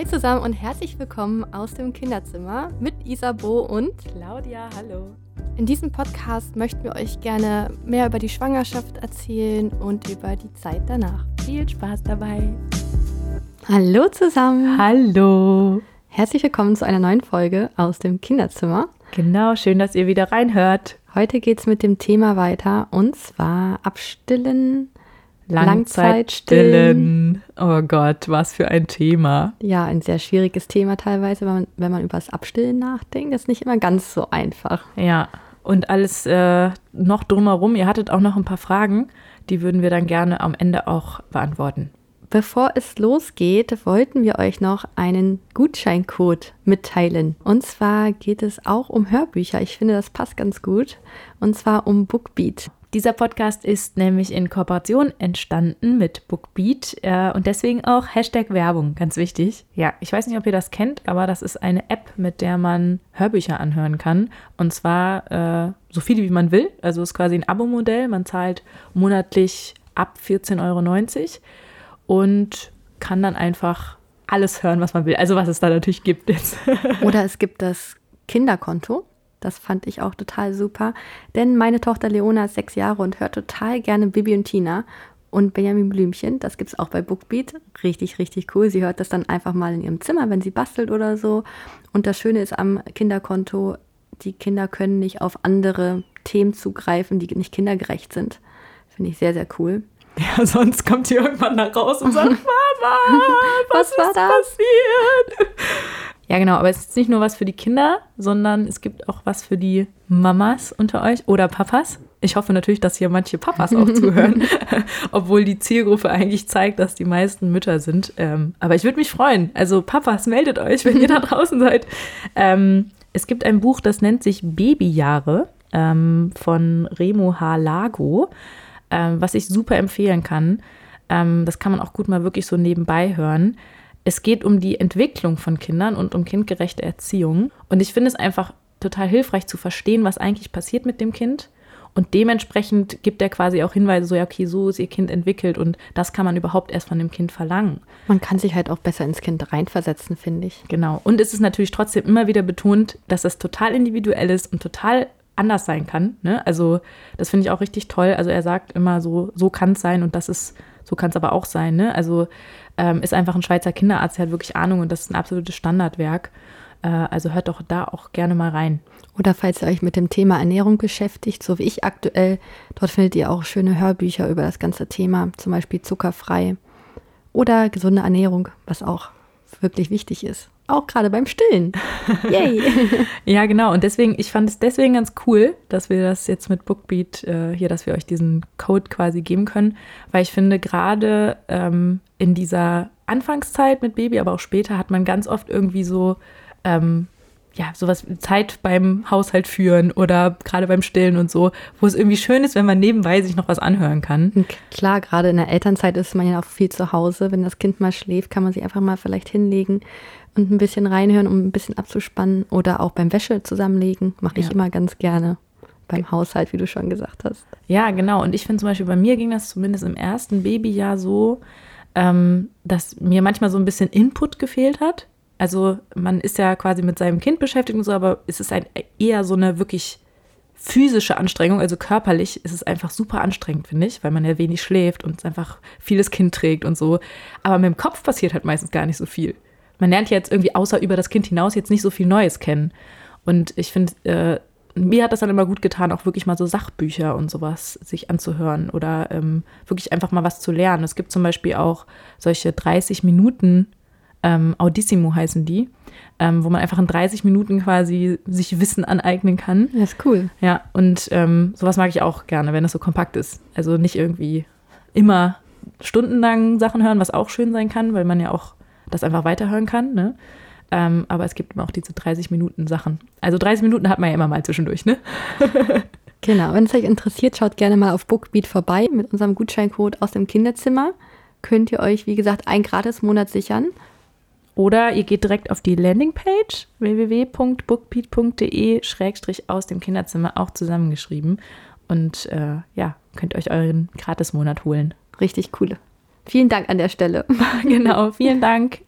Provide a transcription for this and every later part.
Hi zusammen und herzlich willkommen aus dem Kinderzimmer mit Isabo und Claudia, hallo. In diesem Podcast möchten wir euch gerne mehr über die Schwangerschaft erzählen und über die Zeit danach. Viel Spaß dabei. Hallo zusammen. Hallo. Herzlich willkommen zu einer neuen Folge aus dem Kinderzimmer. Genau, schön, dass ihr wieder reinhört. Heute geht es mit dem Thema weiter und zwar Abstillen, Langzeitstillen. Oh Gott, was für ein Thema. Ja, ein sehr schwieriges Thema teilweise, wenn man, wenn man über das Abstillen nachdenkt. Das ist nicht immer ganz so einfach. Ja, und alles äh, noch drumherum. Ihr hattet auch noch ein paar Fragen, die würden wir dann gerne am Ende auch beantworten. Bevor es losgeht, wollten wir euch noch einen Gutscheincode mitteilen. Und zwar geht es auch um Hörbücher. Ich finde, das passt ganz gut. Und zwar um Bookbeat. Dieser Podcast ist nämlich in Kooperation entstanden mit Bookbeat äh, und deswegen auch Hashtag Werbung, ganz wichtig. Ja, ich weiß nicht, ob ihr das kennt, aber das ist eine App, mit der man Hörbücher anhören kann. Und zwar äh, so viele, wie man will. Also es ist quasi ein Abo-Modell. Man zahlt monatlich ab 14,90 Euro und kann dann einfach alles hören, was man will. Also was es da natürlich gibt jetzt. Oder es gibt das Kinderkonto. Das fand ich auch total super. Denn meine Tochter Leona ist sechs Jahre und hört total gerne Bibi und Tina und Benjamin Blümchen. Das gibt es auch bei Bookbeat. Richtig, richtig cool. Sie hört das dann einfach mal in ihrem Zimmer, wenn sie bastelt oder so. Und das Schöne ist am Kinderkonto, die Kinder können nicht auf andere Themen zugreifen, die nicht kindergerecht sind. Finde ich sehr, sehr cool. Ja, sonst kommt sie irgendwann nach raus und sagt, Mama, was, was war ist das? passiert? Ja, genau, aber es ist nicht nur was für die Kinder, sondern es gibt auch was für die Mamas unter euch oder Papas. Ich hoffe natürlich, dass hier manche Papas auch zuhören, obwohl die Zielgruppe eigentlich zeigt, dass die meisten Mütter sind. Ähm, aber ich würde mich freuen. Also Papas, meldet euch, wenn ihr da draußen seid. Ähm, es gibt ein Buch, das nennt sich Babyjahre ähm, von Remo H. Lago, ähm, was ich super empfehlen kann. Ähm, das kann man auch gut mal wirklich so nebenbei hören es geht um die Entwicklung von Kindern und um kindgerechte Erziehung. Und ich finde es einfach total hilfreich zu verstehen, was eigentlich passiert mit dem Kind. Und dementsprechend gibt er quasi auch Hinweise, so ja, okay, so ist ihr Kind entwickelt und das kann man überhaupt erst von dem Kind verlangen. Man kann sich halt auch besser ins Kind reinversetzen, finde ich. Genau. Und es ist natürlich trotzdem immer wieder betont, dass es total individuell ist und total anders sein kann. Ne? Also das finde ich auch richtig toll. Also er sagt immer so, so kann es sein und das ist, so kann es aber auch sein. Ne? Also ähm, ist einfach ein Schweizer Kinderarzt, der hat wirklich Ahnung und das ist ein absolutes Standardwerk. Äh, also hört doch da auch gerne mal rein. Oder falls ihr euch mit dem Thema Ernährung beschäftigt, so wie ich aktuell, dort findet ihr auch schöne Hörbücher über das ganze Thema, zum Beispiel zuckerfrei oder gesunde Ernährung, was auch wirklich wichtig ist. Auch gerade beim Stillen. Yay! ja, genau. Und deswegen, ich fand es deswegen ganz cool, dass wir das jetzt mit Bookbeat äh, hier, dass wir euch diesen Code quasi geben können, weil ich finde, gerade ähm, in dieser Anfangszeit mit Baby, aber auch später hat man ganz oft irgendwie so, ähm, ja, sowas wie Zeit beim Haushalt führen oder gerade beim Stillen und so, wo es irgendwie schön ist, wenn man nebenbei sich noch was anhören kann. Klar, gerade in der Elternzeit ist man ja auch viel zu Hause. Wenn das Kind mal schläft, kann man sich einfach mal vielleicht hinlegen und ein bisschen reinhören, um ein bisschen abzuspannen oder auch beim Wäsche zusammenlegen. Mache ich ja. immer ganz gerne beim Haushalt, wie du schon gesagt hast. Ja, genau. Und ich finde zum Beispiel, bei mir ging das zumindest im ersten Babyjahr so, ähm, dass mir manchmal so ein bisschen Input gefehlt hat. Also man ist ja quasi mit seinem Kind beschäftigt und so, aber es ist ein, eher so eine wirklich physische Anstrengung, also körperlich ist es einfach super anstrengend, finde ich, weil man ja wenig schläft und einfach vieles Kind trägt und so. Aber mit dem Kopf passiert halt meistens gar nicht so viel. Man lernt ja jetzt irgendwie außer über das Kind hinaus jetzt nicht so viel Neues kennen. Und ich finde, äh, mir hat das dann immer gut getan, auch wirklich mal so Sachbücher und sowas sich anzuhören oder ähm, wirklich einfach mal was zu lernen. Es gibt zum Beispiel auch solche 30 Minuten, ähm, Audissimo heißen die, ähm, wo man einfach in 30 Minuten quasi sich Wissen aneignen kann. Das ist cool. Ja, und ähm, sowas mag ich auch gerne, wenn das so kompakt ist. Also nicht irgendwie immer stundenlang Sachen hören, was auch schön sein kann, weil man ja auch das einfach weiterhören kann. Ne? Ähm, aber es gibt immer auch diese 30 Minuten Sachen. Also 30 Minuten hat man ja immer mal zwischendurch, ne? genau, wenn es euch interessiert, schaut gerne mal auf Bookbeat vorbei mit unserem Gutscheincode aus dem Kinderzimmer. Könnt ihr euch, wie gesagt, einen Gratis-Monat sichern. Oder ihr geht direkt auf die Landingpage www.bookbeat.de aus dem Kinderzimmer, auch zusammengeschrieben. Und äh, ja, könnt euch euren Gratis-Monat holen. Richtig coole. Vielen Dank an der Stelle. genau, vielen Dank.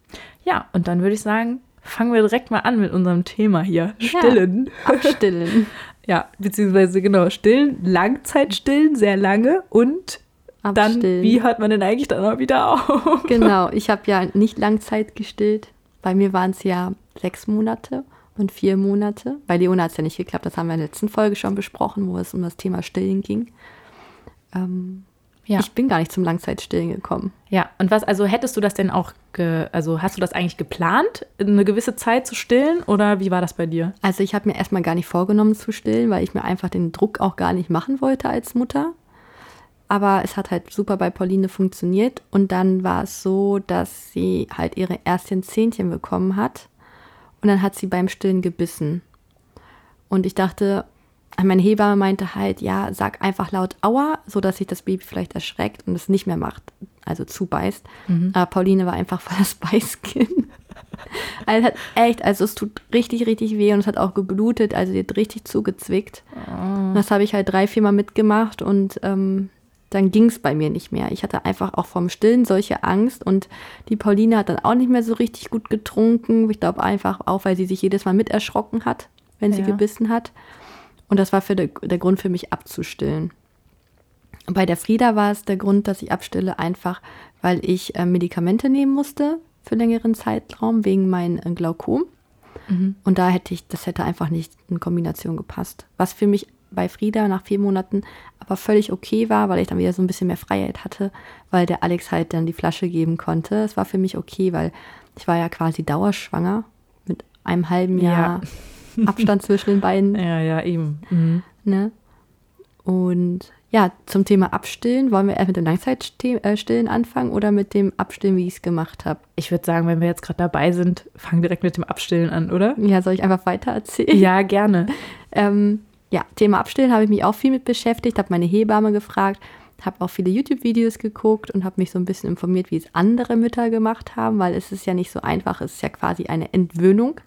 Ja, und dann würde ich sagen, fangen wir direkt mal an mit unserem Thema hier. Stillen. Ja, abstillen. ja, beziehungsweise genau, stillen, Langzeitstillen, sehr lange und Abstillen. dann, wie hört man denn eigentlich dann auch wieder auf? genau, ich habe ja nicht Langzeit gestillt. Bei mir waren es ja sechs Monate und vier Monate. Bei Leona hat es ja nicht geklappt, das haben wir in der letzten Folge schon besprochen, wo es um das Thema Stillen ging. Ähm, ja. Ich bin gar nicht zum Langzeitstillen gekommen. Ja, und was, also hättest du das denn auch, ge, also hast du das eigentlich geplant, eine gewisse Zeit zu stillen oder wie war das bei dir? Also ich habe mir erstmal gar nicht vorgenommen zu stillen, weil ich mir einfach den Druck auch gar nicht machen wollte als Mutter. Aber es hat halt super bei Pauline funktioniert und dann war es so, dass sie halt ihre ersten Zähnchen bekommen hat und dann hat sie beim Stillen gebissen. Und ich dachte, meine Hebamme meinte halt, ja, sag einfach laut Aua, sodass sich das Baby vielleicht erschreckt und es nicht mehr macht, also zubeißt. Mhm. Aber Pauline war einfach voll das Beißkind. Also hat echt, also es tut richtig, richtig weh und es hat auch geblutet, also die hat richtig zugezwickt. Oh. Das habe ich halt drei, viermal mitgemacht und ähm, dann ging es bei mir nicht mehr. Ich hatte einfach auch vom Stillen solche Angst und die Pauline hat dann auch nicht mehr so richtig gut getrunken. Ich glaube einfach auch, weil sie sich jedes Mal mit erschrocken hat, wenn ja. sie gebissen hat. Und das war für der, der Grund für mich abzustillen. Bei der Frieda war es der Grund, dass ich abstille, einfach weil ich äh, Medikamente nehmen musste für längeren Zeitraum wegen meinem äh, Glaukom. Mhm. Und da hätte ich, das hätte einfach nicht in Kombination gepasst. Was für mich bei Frieda nach vier Monaten aber völlig okay war, weil ich dann wieder so ein bisschen mehr Freiheit hatte, weil der Alex halt dann die Flasche geben konnte. Es war für mich okay, weil ich war ja quasi dauerschwanger mit einem halben Jahr ja. Abstand zwischen den beiden. Ja, ja, eben. Mhm. Ne? Und ja, zum Thema Abstillen, wollen wir erst mit dem Langzeitstillen anfangen oder mit dem Abstillen, wie ich es gemacht habe? Ich würde sagen, wenn wir jetzt gerade dabei sind, fangen direkt mit dem Abstillen an, oder? Ja, soll ich einfach weiter erzählen? Ja, gerne. ähm, ja, Thema Abstillen habe ich mich auch viel mit beschäftigt, habe meine Hebamme gefragt, habe auch viele YouTube-Videos geguckt und habe mich so ein bisschen informiert, wie es andere Mütter gemacht haben, weil es ist ja nicht so einfach, es ist ja quasi eine Entwöhnung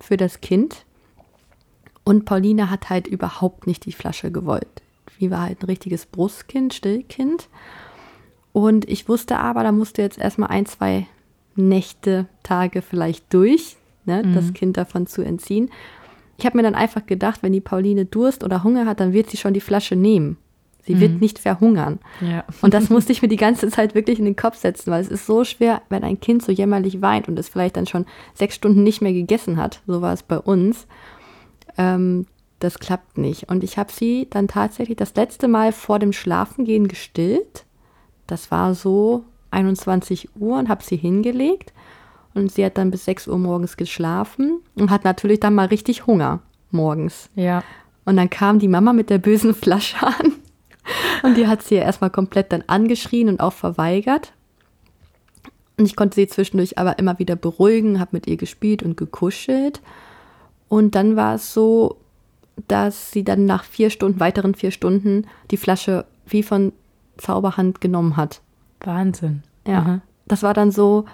für das Kind. Und Pauline hat halt überhaupt nicht die Flasche gewollt. Sie war halt ein richtiges Brustkind, Stillkind. Und ich wusste aber, da musste jetzt erstmal ein, zwei Nächte, Tage vielleicht durch, ne, mhm. das Kind davon zu entziehen. Ich habe mir dann einfach gedacht, wenn die Pauline Durst oder Hunger hat, dann wird sie schon die Flasche nehmen. Sie mhm. wird nicht verhungern. Ja. Und das musste ich mir die ganze Zeit wirklich in den Kopf setzen, weil es ist so schwer, wenn ein Kind so jämmerlich weint und es vielleicht dann schon sechs Stunden nicht mehr gegessen hat. So war es bei uns ähm, das klappt nicht. Und ich habe sie dann tatsächlich das letzte Mal vor dem Schlafengehen gestillt. Das war so 21 Uhr und habe sie hingelegt. Und sie hat dann bis 6 Uhr morgens geschlafen und hat natürlich dann mal richtig Hunger morgens. Ja. Und dann kam die Mama mit der bösen Flasche an. Und die hat sie ja erstmal komplett dann angeschrien und auch verweigert. Und ich konnte sie zwischendurch aber immer wieder beruhigen, habe mit ihr gespielt und gekuschelt. Und dann war es so, dass sie dann nach vier Stunden, weiteren vier Stunden, die Flasche wie von Zauberhand genommen hat. Wahnsinn. Ja. Aha. Das war dann so,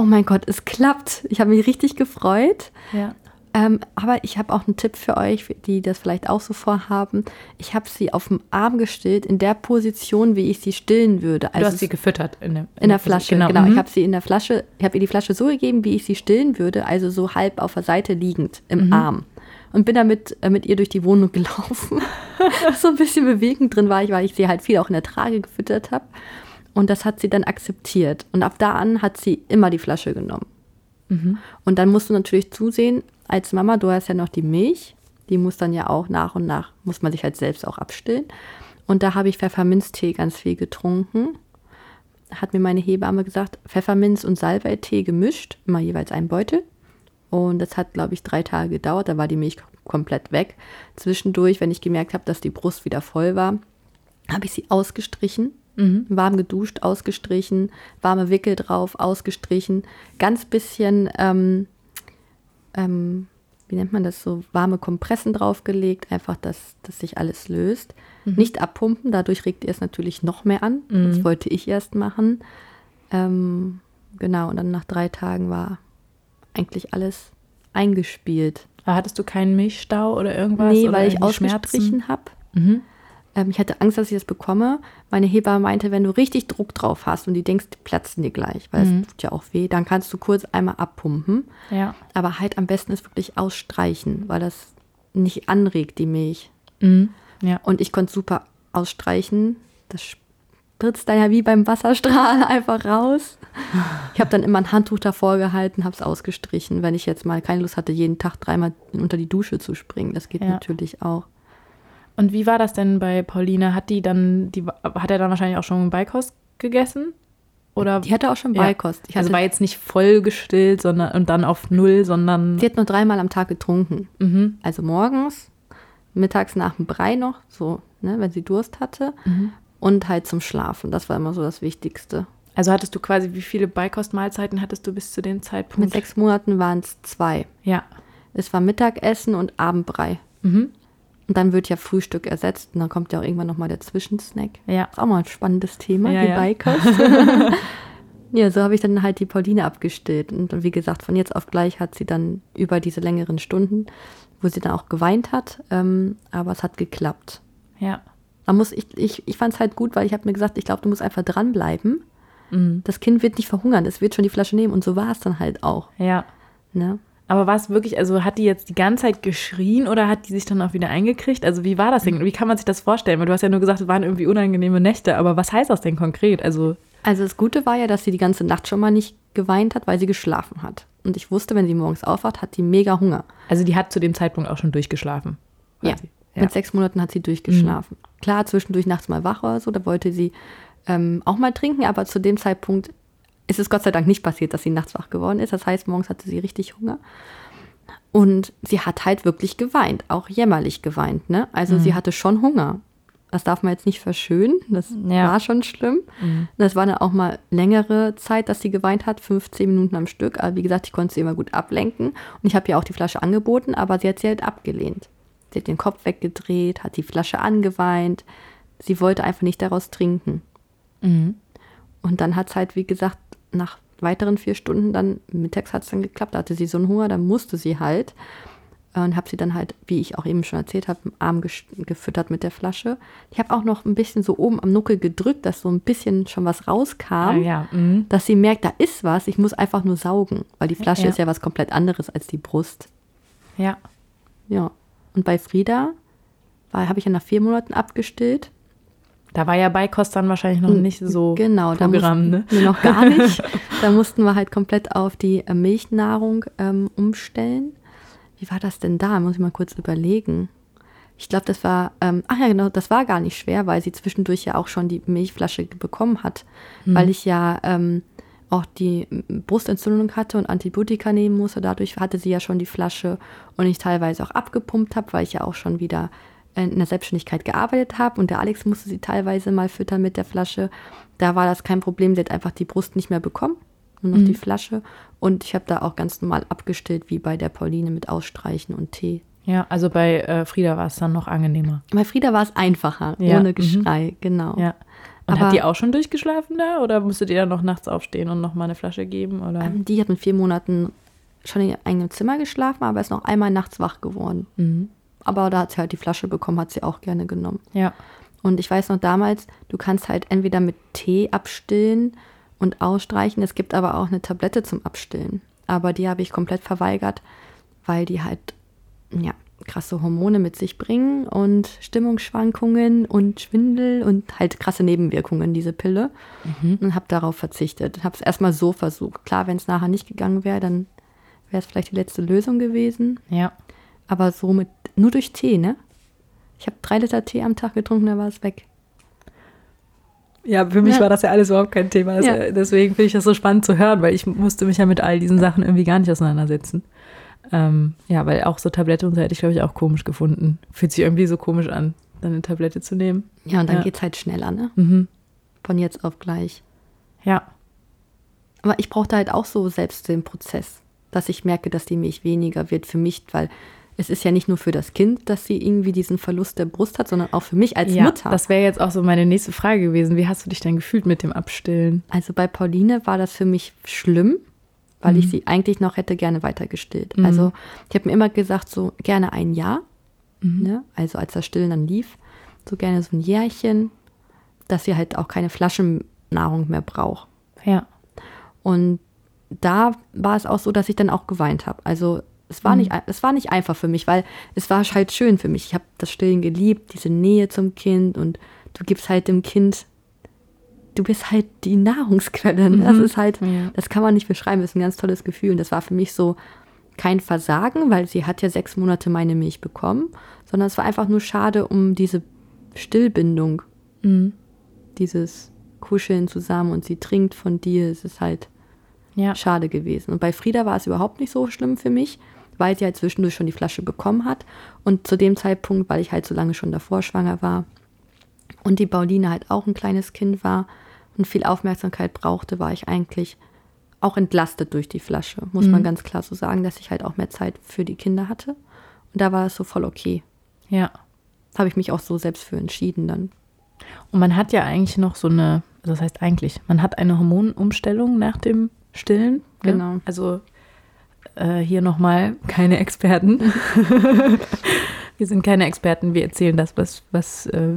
oh mein Gott, es klappt. Ich habe mich richtig gefreut. Ja. Ähm, aber ich habe auch einen Tipp für euch, die das vielleicht auch so vorhaben. Ich habe sie auf dem Arm gestillt, in der Position, wie ich sie stillen würde. Also du hast sie gefüttert in, der, in, in der Flasche. Genau, genau. Mhm. ich habe sie in der Flasche, ich habe ihr die Flasche so gegeben, wie ich sie stillen würde, also so halb auf der Seite liegend im mhm. Arm. Und bin damit äh, mit ihr durch die Wohnung gelaufen. so ein bisschen bewegend drin war ich, weil ich sie halt viel auch in der Trage gefüttert habe. Und das hat sie dann akzeptiert. Und ab da an hat sie immer die Flasche genommen. Mhm. Und dann musst du natürlich zusehen, als Mama, du hast ja noch die Milch, die muss dann ja auch nach und nach, muss man sich halt selbst auch abstillen. Und da habe ich Pfefferminztee ganz viel getrunken. Hat mir meine Hebamme gesagt, Pfefferminz und Salbeitee gemischt, immer jeweils einen Beutel. Und das hat, glaube ich, drei Tage gedauert. Da war die Milch komplett weg. Zwischendurch, wenn ich gemerkt habe, dass die Brust wieder voll war, habe ich sie ausgestrichen, mhm. warm geduscht, ausgestrichen, warme Wickel drauf, ausgestrichen, ganz bisschen ähm, ähm, wie nennt man das, so warme Kompressen draufgelegt, einfach, dass, dass sich alles löst. Mhm. Nicht abpumpen, dadurch regt ihr es natürlich noch mehr an. Mhm. Das wollte ich erst machen. Ähm, genau, und dann nach drei Tagen war eigentlich alles eingespielt. Aber hattest du keinen Milchstau oder irgendwas? Nee, weil ich ausgestrichen habe. Mhm. Ähm, ich hatte Angst, dass ich das bekomme. Meine Hebamme meinte, wenn du richtig Druck drauf hast und die denkst, die platzen dir gleich, weil es tut ja auch weh, dann kannst du kurz einmal abpumpen. Ja. Aber halt am besten ist wirklich ausstreichen, weil das nicht anregt, die Milch. Mhm. Ja. Und ich konnte super ausstreichen. Das spritzt dann ja wie beim Wasserstrahl einfach raus. Ich habe dann immer ein Handtuch davor gehalten, habe es ausgestrichen, wenn ich jetzt mal keine Lust hatte, jeden Tag dreimal unter die Dusche zu springen. Das geht Ja. natürlich auch. Und wie war das denn bei Pauline? Hat die dann, die, hat er dann wahrscheinlich auch schon Beikost gegessen? Oder? Die hatte auch schon Ja. Beikost. Ich also war jetzt nicht voll gestillt, sondern und dann auf null, sondern. sie hat nur dreimal am Tag getrunken. Mhm. Also morgens, mittags nach dem Brei noch, so, ne, wenn sie Durst hatte. Mhm. Und halt zum Schlafen. Das war immer so das Wichtigste. Also hattest du quasi, wie viele Beikostmahlzeiten hattest du bis zu dem Zeitpunkt? Mit sechs Monaten waren es zwei. Ja. Es war Mittagessen und Abendbrei. Mhm. Und dann wird ja Frühstück ersetzt und dann kommt ja auch irgendwann nochmal der Zwischensnack. Ja. Ist auch mal ein spannendes Thema, Ja, die ja. Beikost. ja, so habe ich dann halt die Pauline abgestillt. Und wie gesagt, von jetzt auf gleich hat sie dann über diese längeren Stunden, wo sie dann auch geweint hat, ähm, aber es hat geklappt. Ja. Man muss, ich ich, ich fand es halt gut, weil ich habe mir gesagt, ich glaube, du musst einfach dranbleiben. Mhm. Das Kind wird nicht verhungern, es wird schon die Flasche nehmen und so war es dann halt auch. Ja. Ne? Aber war es wirklich, also hat die jetzt die ganze Zeit geschrien oder hat die sich dann auch wieder eingekriegt? Also wie war das denn? Wie kann man sich das vorstellen? Weil du hast ja nur gesagt, es waren irgendwie unangenehme Nächte, aber was heißt das denn konkret? Also, Also das Gute war ja, dass sie die ganze Nacht schon mal nicht geweint hat, weil sie geschlafen hat. Und ich wusste, wenn sie morgens aufwacht, hat die mega Hunger. also die hat zu dem Zeitpunkt auch schon durchgeschlafen. Ja. ja. Mit sechs Monaten hat sie durchgeschlafen. Klar, zwischendurch nachts mal wach oder so, da wollte sie ähm, auch mal trinken, aber zu dem Zeitpunkt ist es Gott sei Dank nicht passiert, dass sie nachts wach geworden ist. Das heißt, morgens hatte sie richtig Hunger. Und sie hat halt wirklich geweint, auch jämmerlich geweint. Ne? Also sie hatte schon Hunger. Das darf man jetzt nicht verschönen. Das Ja. war schon schlimm. Das war dann auch mal längere Zeit, dass sie geweint hat, 15 Minuten am Stück. Aber wie gesagt, ich konnte sie immer gut ablenken. Und ich habe ihr auch die Flasche angeboten, aber sie hat sie halt abgelehnt. Sie hat den Kopf weggedreht, hat die Flasche angeweint. Sie wollte einfach nicht daraus trinken. Mhm. Und dann hat es halt, wie gesagt, nach weiteren vier Stunden dann, mittags hat es dann geklappt, da hatte sie so einen Hunger, dann musste sie halt. Und habe sie dann halt, wie ich auch eben schon erzählt habe, im Arm gefüttert mit der Flasche. Ich habe auch noch ein bisschen so oben am Nuckel gedrückt, dass so ein bisschen schon was Ah, rauskam. ja. Mhm. Dass sie merkt, da ist was, ich muss einfach nur saugen. Weil die Flasche Ja. ist ja was komplett anderes als die Brust. Ja. Ja. Und bei Frieda habe ich ja nach vier Monaten abgestillt. Da war ja Beikost dann wahrscheinlich noch nicht so genau, da Programm, ne? mussten wir noch gar nicht. da mussten wir halt komplett auf die äh, Milchnahrung ähm, umstellen. Wie war das denn da? Muss ich mal kurz überlegen. Ich glaube, das war, ähm, ach ja, genau, das war gar nicht schwer, weil sie zwischendurch ja auch schon die Milchflasche bekommen hat, weil ich ja ähm, auch die Brustentzündung hatte und Antibiotika nehmen musste. Dadurch hatte sie ja schon die Flasche und ich teilweise auch abgepumpt habe, weil ich ja auch schon wieder in der Selbstständigkeit gearbeitet habe und der Alex musste sie teilweise mal füttern mit der Flasche. Da war das kein Problem, sie hat einfach die Brust nicht mehr bekommen, nur noch die Flasche. Und ich habe da auch ganz normal abgestillt, wie bei der Pauline mit Ausstreichen und Tee. Ja, also bei äh, Frieda war es dann noch angenehmer. Bei Frieda war es einfacher, Ja, ohne mhm. Geschrei, genau. Ja. Und Aber- hat die auch schon durchgeschlafen da oder musstet ihr dann noch nachts aufstehen und noch mal eine Flasche geben? Oder? Ähm, Die hat mit vier Monaten schon in ihrem eigenen Zimmer geschlafen, aber ist noch einmal nachts wach geworden. Mhm. Aber da hat sie halt die Flasche bekommen, hat sie auch gerne genommen. Ja. Und ich weiß noch damals, du kannst halt entweder mit Tee abstillen und ausstreichen. Es gibt aber auch eine Tablette zum Abstillen. Aber die habe ich komplett verweigert, weil die halt, ja, krasse Hormone mit sich bringen und Stimmungsschwankungen und Schwindel und halt krasse Nebenwirkungen, diese Pille. Und habe darauf verzichtet. Habe es erstmal so versucht. Klar, wenn es nachher nicht gegangen wäre, dann wäre es vielleicht die letzte Lösung gewesen. Ja. Aber so mit, nur durch Tee, ne? Ich habe drei Liter Tee am Tag getrunken, da war es weg. Ja, für mich Ja. war das ja alles überhaupt kein Thema. Das, Ja. äh, Deswegen finde ich das so spannend zu hören, weil ich musste mich ja mit all diesen Sachen irgendwie gar nicht auseinandersetzen. Ähm, ja, weil auch so Tablette und so hätte ich, glaube ich, auch komisch gefunden. Fühlt sich irgendwie so komisch an, dann eine Tablette zu nehmen. Ja, und dann Ja. geht's halt schneller, ne? Mhm. Von jetzt auf gleich. Ja. Aber ich brauchte halt auch so selbst den Prozess, dass ich merke, dass die Milch weniger wird für mich, weil es ist ja nicht nur für das Kind, dass sie irgendwie diesen Verlust der Brust hat, sondern auch für mich als ja, Mutter. das wäre jetzt auch so meine nächste Frage gewesen. Wie hast du dich denn gefühlt mit dem Abstillen? Also bei Pauline war das für mich schlimm, weil ich sie eigentlich noch hätte gerne weiter gestillt. Also ich habe mir immer gesagt, so gerne ein Jahr, ne? also als das Stillen dann lief, so gerne so ein Jährchen, dass sie halt auch keine Flaschennahrung mehr braucht. Ja. Und da war es auch so, dass ich dann auch geweint habe. Also es war, Mhm. nicht, es war nicht einfach für mich, weil es war halt schön für mich. Ich habe das Stillen geliebt, diese Nähe zum Kind und du gibst halt dem Kind, du bist halt die Nahrungsquelle. ne? Das Mhm. ist halt, Ja. das kann man nicht beschreiben, das ist ein ganz tolles Gefühl. Und das war für mich so kein Versagen, weil sie hat ja sechs Monate meine Milch bekommen, sondern es war einfach nur schade um diese Stillbindung, Mhm. dieses Kuscheln zusammen und sie trinkt von dir. Es ist halt Ja. schade gewesen. Und bei Frieda war es überhaupt nicht so schlimm für mich, weil sie halt zwischendurch schon die Flasche bekommen hat. Und zu dem Zeitpunkt, weil ich halt so lange schon davor schwanger war und die Pauline halt auch ein kleines Kind war und viel Aufmerksamkeit brauchte, war ich eigentlich auch entlastet durch die Flasche. Muss man ganz klar so sagen, dass ich halt auch mehr Zeit für die Kinder hatte. Und da war es so voll okay. Ja. Habe ich mich auch so selbst für entschieden dann. Und man hat ja eigentlich noch so eine, also das heißt eigentlich, man hat eine Hormonumstellung nach dem Stillen. ne? Genau. Also äh, hier nochmal keine Experten. wir sind keine Experten, wir erzählen das, was, was äh,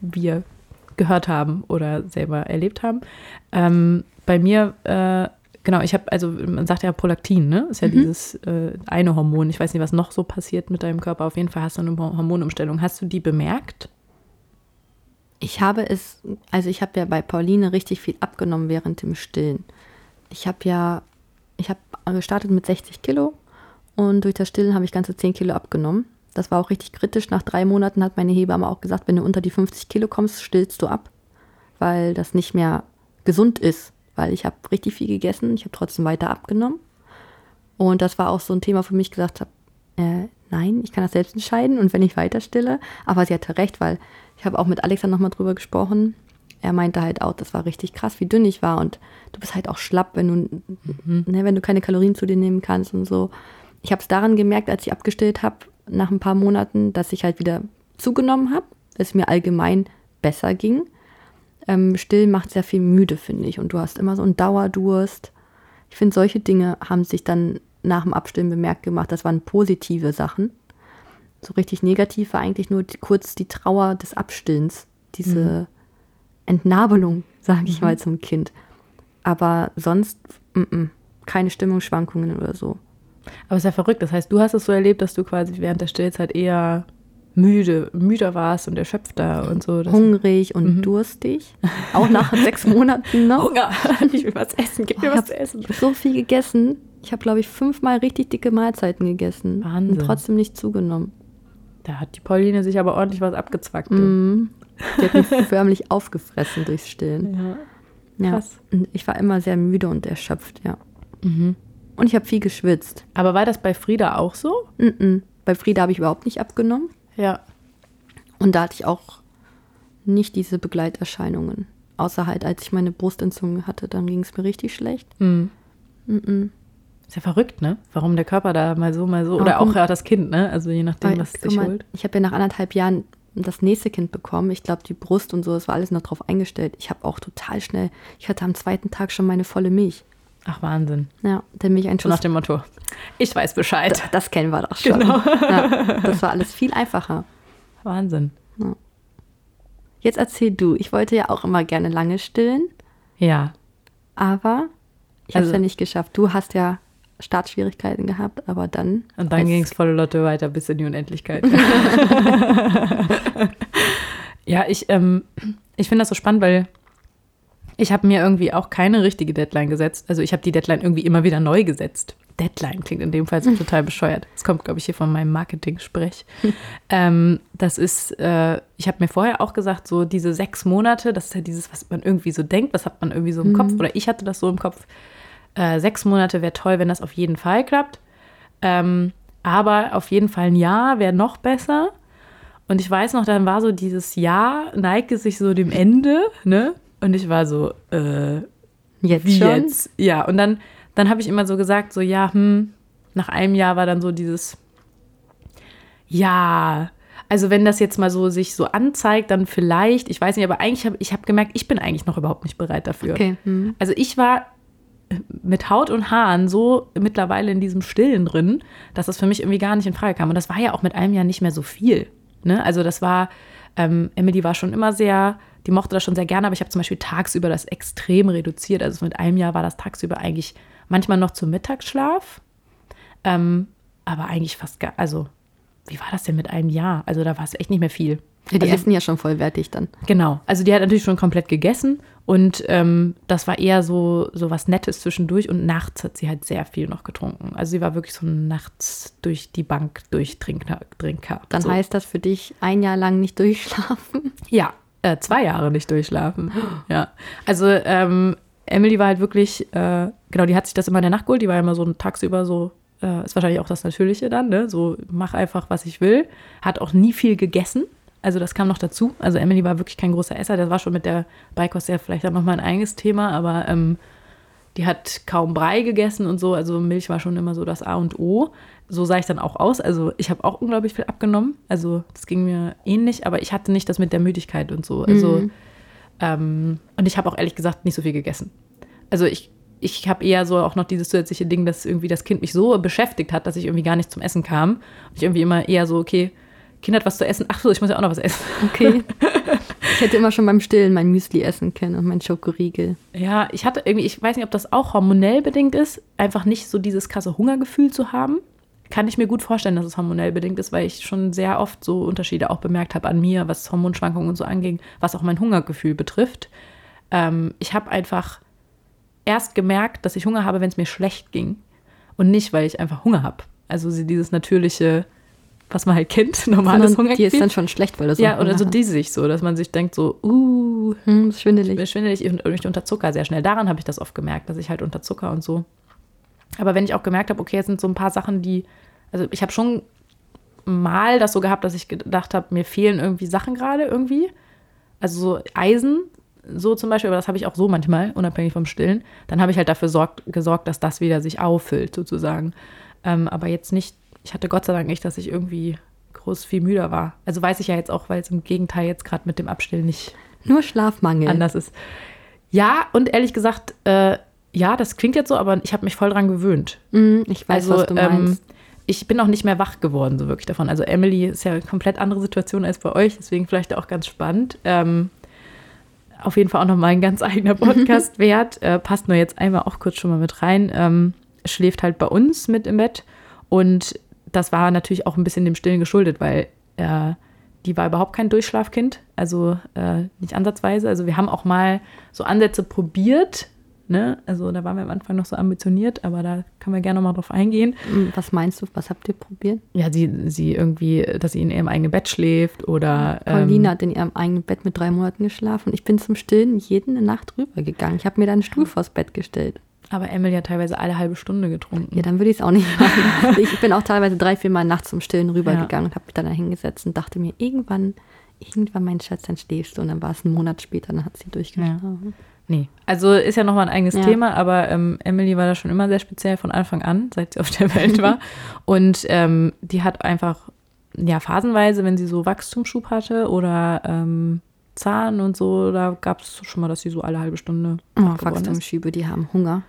wir gehört haben oder selber erlebt haben. Ähm, bei mir, äh, genau, ich habe, also man sagt ja Prolaktin, ne? Ist ja dieses äh, eine Hormon. Ich weiß nicht, was noch so passiert mit deinem Körper. Auf jeden Fall hast du eine Hormonumstellung. Hast du die bemerkt? Ich habe es, also ich habe ja bei Pauline richtig viel abgenommen während dem Stillen. Ich habe ja, ich habe gestartet mit 60 Kilo und durch das Stillen habe ich ganze 10 Kilo abgenommen. Das war auch richtig kritisch. Nach drei Monaten hat meine Hebamme auch gesagt, wenn du unter die 50 Kilo kommst, stillst du ab, weil das nicht mehr gesund ist. Weil ich habe richtig viel gegessen, ich habe trotzdem weiter abgenommen. Und das war auch so ein Thema für mich, gesagt habe, äh, nein, ich kann das selbst entscheiden und wenn ich weiter stille. Aber sie hatte recht, weil ich habe auch mit Alexa nochmal drüber gesprochen. Er meinte halt auch, das war richtig krass, wie dünn ich war und du bist halt auch schlapp, wenn du, ne, wenn du keine Kalorien zu dir nehmen kannst und so. Ich habe es daran gemerkt, als ich abgestillt habe, nach ein paar Monaten, dass ich halt wieder zugenommen habe, dass es mir allgemein besser ging. Ähm, Stillen macht sehr viel müde, finde ich. Und du hast immer so einen Dauerdurst. Ich finde, solche Dinge haben sich dann nach dem Abstillen bemerkt gemacht. Das waren positive Sachen. So richtig negativ war eigentlich nur die, kurz die Trauer des Abstillens. Diese Entnabelung, sage ich mal, zum Kind. Aber sonst mm -mm, keine Stimmungsschwankungen oder so. Aber es ist ja verrückt. Das heißt, du hast es so erlebt, dass du quasi während der Stillzeit eher müde, müder warst und erschöpfter und so. Hungrig und durstig. Auch nach sechs Monaten noch. Hunger. Ich will was essen. Gib Oh, mir ich was habe zu essen. so viel gegessen. Ich habe, glaube ich, fünfmal richtig dicke Mahlzeiten gegessen. Wahnsinn. Und trotzdem nicht zugenommen. Da hat die Pauline sich aber ordentlich was abgezwackt. Mhm. Die hat mich förmlich aufgefressen durchs Stillen. Ja. Ja. Krass. Und ich war immer sehr müde und erschöpft, ja. Mhm. Und ich habe viel geschwitzt. Aber war das bei Frieda auch so? Mm -mm. Bei Frieda habe ich überhaupt nicht abgenommen. Ja. Und da hatte ich auch nicht diese Begleiterscheinungen. Außer halt, als ich meine Brustentzündung hatte, dann ging es mir richtig schlecht. Mhm. Mm -mm. Ist ja verrückt, ne? Warum der Körper da mal so, mal so. Oder auch ja, das Kind, ne? Also je nachdem, was es sich holt. Ich habe ja nach anderthalb Jahren das nächste Kind bekommen. Ich glaube, die Brust und so, das war alles noch drauf eingestellt. Ich habe auch total schnell, ich hatte am zweiten Tag schon meine volle Milch. Ach, Wahnsinn. Ja, der So Milcheinschuss, nach dem Motto, ich weiß Bescheid. das, das kennen wir doch schon. Genau. Ja, das war alles viel einfacher. Wahnsinn. Jetzt erzähl du, ich wollte ja auch immer gerne lange stillen, Ja. aber ich habe es Also- ja nicht geschafft. Du hast ja Startschwierigkeiten gehabt, aber dann. Und dann ging es volle Lotte weiter bis in die Unendlichkeit. ja, ich, ähm, ich finde das so spannend, weil ich habe mir irgendwie auch keine richtige Deadline gesetzt. Also ich habe die Deadline irgendwie immer wieder neu gesetzt. Deadline klingt in dem Fall so total bescheuert. Das kommt, glaube ich, hier von meinem Marketing-Sprech. ähm, das ist, äh, ich habe mir vorher auch gesagt, so diese sechs Monate, das ist ja dieses, was man irgendwie so denkt, was hat man irgendwie so im Kopf, oder ich hatte das so im Kopf. Äh, sechs Monate wäre toll, wenn das auf jeden Fall klappt. Ähm, aber auf jeden Fall ein Jahr wäre noch besser. Und ich weiß noch, dann war so dieses Jahr, neigte sich so dem Ende, ne? Und ich war so, äh, Jetzt wie schon? jetzt? Ja, und dann, dann habe ich immer so gesagt, so, ja, hm, nach einem Jahr war dann so dieses, ja, also wenn das jetzt mal so sich so anzeigt, dann vielleicht, ich weiß nicht, aber eigentlich habe ich hab gemerkt, ich bin eigentlich noch überhaupt nicht bereit dafür. Okay. Hm. Also ich war mit Haut und Haaren so mittlerweile in diesem Stillen drin, dass das für mich irgendwie gar nicht in Frage kam. Und das war ja auch mit einem Jahr nicht mehr so viel. Ne? Also das war, Ähm, Emily war schon immer sehr, die mochte das schon sehr gerne, aber ich habe zum Beispiel tagsüber das extrem reduziert. Also mit einem Jahr war das tagsüber eigentlich manchmal noch zum Mittagsschlaf, ähm, aber eigentlich fast gar, also wie war das denn mit einem Jahr? Also da war es echt nicht mehr viel. Ja, die also, essen ja schon vollwertig dann. Genau. Also die hat natürlich schon komplett gegessen und ähm, das war eher so, so was Nettes zwischendurch und nachts hat sie halt sehr viel noch getrunken. Also sie war wirklich so nachts durch die Bank Durchtrinker. Trinker. Dann so. heißt das für dich ein Jahr lang nicht durchschlafen? Ja, äh, zwei Jahre nicht durchschlafen. ja. Also ähm, Emily war halt wirklich, äh, genau, die hat sich das immer in der Nacht geholt. Die war immer so tagsüber so äh, ist wahrscheinlich auch das Natürliche dann, ne? So, mach einfach, was ich will. Hat auch nie viel gegessen. Also das kam noch dazu. Also Emily war wirklich kein großer Esser. Das war schon mit der Beikost ja vielleicht auch nochmal ein eigenes Thema, aber ähm, die hat kaum Brei gegessen und so. Also Milch war schon immer so das A und O. So sah ich dann auch aus. Also ich habe auch unglaublich viel abgenommen. Also das ging mir ähnlich, aber ich hatte nicht das mit der Müdigkeit und so. Also mhm. ähm, und ich habe auch ehrlich gesagt nicht so viel gegessen. Also ich ich habe eher so auch noch dieses zusätzliche Ding, dass irgendwie das Kind mich so beschäftigt hat, dass ich irgendwie gar nicht zum Essen kam. Und ich irgendwie immer eher so, okay, Kind hat was zu essen. Ach so, ich muss ja auch noch was essen. Okay. Ich hätte immer schon beim Stillen mein Müsli essen können und mein Schokoriegel. Ja, ich hatte irgendwie, ich weiß nicht, ob das auch hormonell bedingt ist, einfach nicht so dieses krasse Hungergefühl zu haben. Kann ich mir gut vorstellen, dass es hormonell bedingt ist, weil ich schon sehr oft so Unterschiede auch bemerkt habe an mir, was Hormonschwankungen und so anging, was auch mein Hungergefühl betrifft. Ähm, ich habe einfach erst gemerkt, dass ich Hunger habe, wenn es mir schlecht ging. Und nicht, weil ich einfach Hunger habe. Also dieses natürliche, was man halt kennt, normales Hunger. Die ist dann schon schlecht, weil das so Ja, oder so diesig so, dass man sich denkt so, uh, hm, schwindelig. Schwindelig und ich unterzucker sehr schnell. Daran habe ich das oft gemerkt, dass ich halt unterzucker und so. Aber wenn ich auch gemerkt habe, okay, jetzt sind so ein paar Sachen, die, also ich habe schon mal das so gehabt, dass ich gedacht habe, mir fehlen irgendwie Sachen gerade irgendwie. Also so Eisen so zum Beispiel, aber das habe ich auch so manchmal, unabhängig vom Stillen, dann habe ich halt dafür sorgt, gesorgt, dass das wieder sich auffüllt, sozusagen. Ähm, aber jetzt nicht, ich hatte Gott sei Dank nicht, dass ich irgendwie groß viel müder war. Also weiß ich ja jetzt auch, weil es im Gegenteil jetzt gerade mit dem Abstillen nicht nur Schlafmangel anders ist. Ja, und ehrlich gesagt, äh, ja, das klingt jetzt so, aber ich habe mich voll dran gewöhnt. Mm, ich weiß, also, was du ähm, meinst. Ähm, ich bin auch nicht mehr wach geworden, so wirklich davon. Also Emily ist ja eine komplett andere Situation als bei euch, deswegen vielleicht auch ganz spannend. Ähm, auf jeden Fall auch nochmal ein ganz eigener Podcast wert. Äh, passt nur jetzt einmal auch kurz schon mal mit rein. Ähm, schläft halt bei uns mit im Bett. Und das war natürlich auch ein bisschen dem Stillen geschuldet, weil äh, die war überhaupt kein Durchschlafkind. Also äh, nicht ansatzweise. Also wir haben auch mal so Ansätze probiert, Ne? Also da waren wir am Anfang noch so ambitioniert, aber da können wir gerne noch mal drauf eingehen. Hm, was meinst du, was habt ihr probiert? Ja, sie, sie irgendwie, dass sie in ihrem eigenen Bett schläft oder. Pauline ähm, hat in ihrem eigenen Bett mit drei Monaten geschlafen. Ich bin zum Stillen jeden Nacht rübergegangen. Ich habe mir da einen Stuhl vors Bett gestellt. Aber Emily hat teilweise alle halbe Stunde getrunken. Ja, dann würde ich es auch nicht machen. ich bin auch teilweise drei, vier Mal nachts zum Stillen rübergegangen ja. und habe mich dann da hingesetzt und dachte mir, irgendwann, irgendwann, mein Schatz, dann schläfst du. Und dann war es einen Monat später, dann hat sie durchgeschlafen. Ja. Nee. Also ist ja nochmal ein eigenes ja. Thema, aber ähm, Emily war da schon immer sehr speziell von Anfang an, seit sie auf der Welt war. Und ähm, die hat einfach, ja, phasenweise, wenn sie so Wachstumsschub hatte oder ähm, Zahn und so, da gab es schon mal, dass sie so alle halbe Stunde. Oh, Wachstumsschübe, die haben Hunger.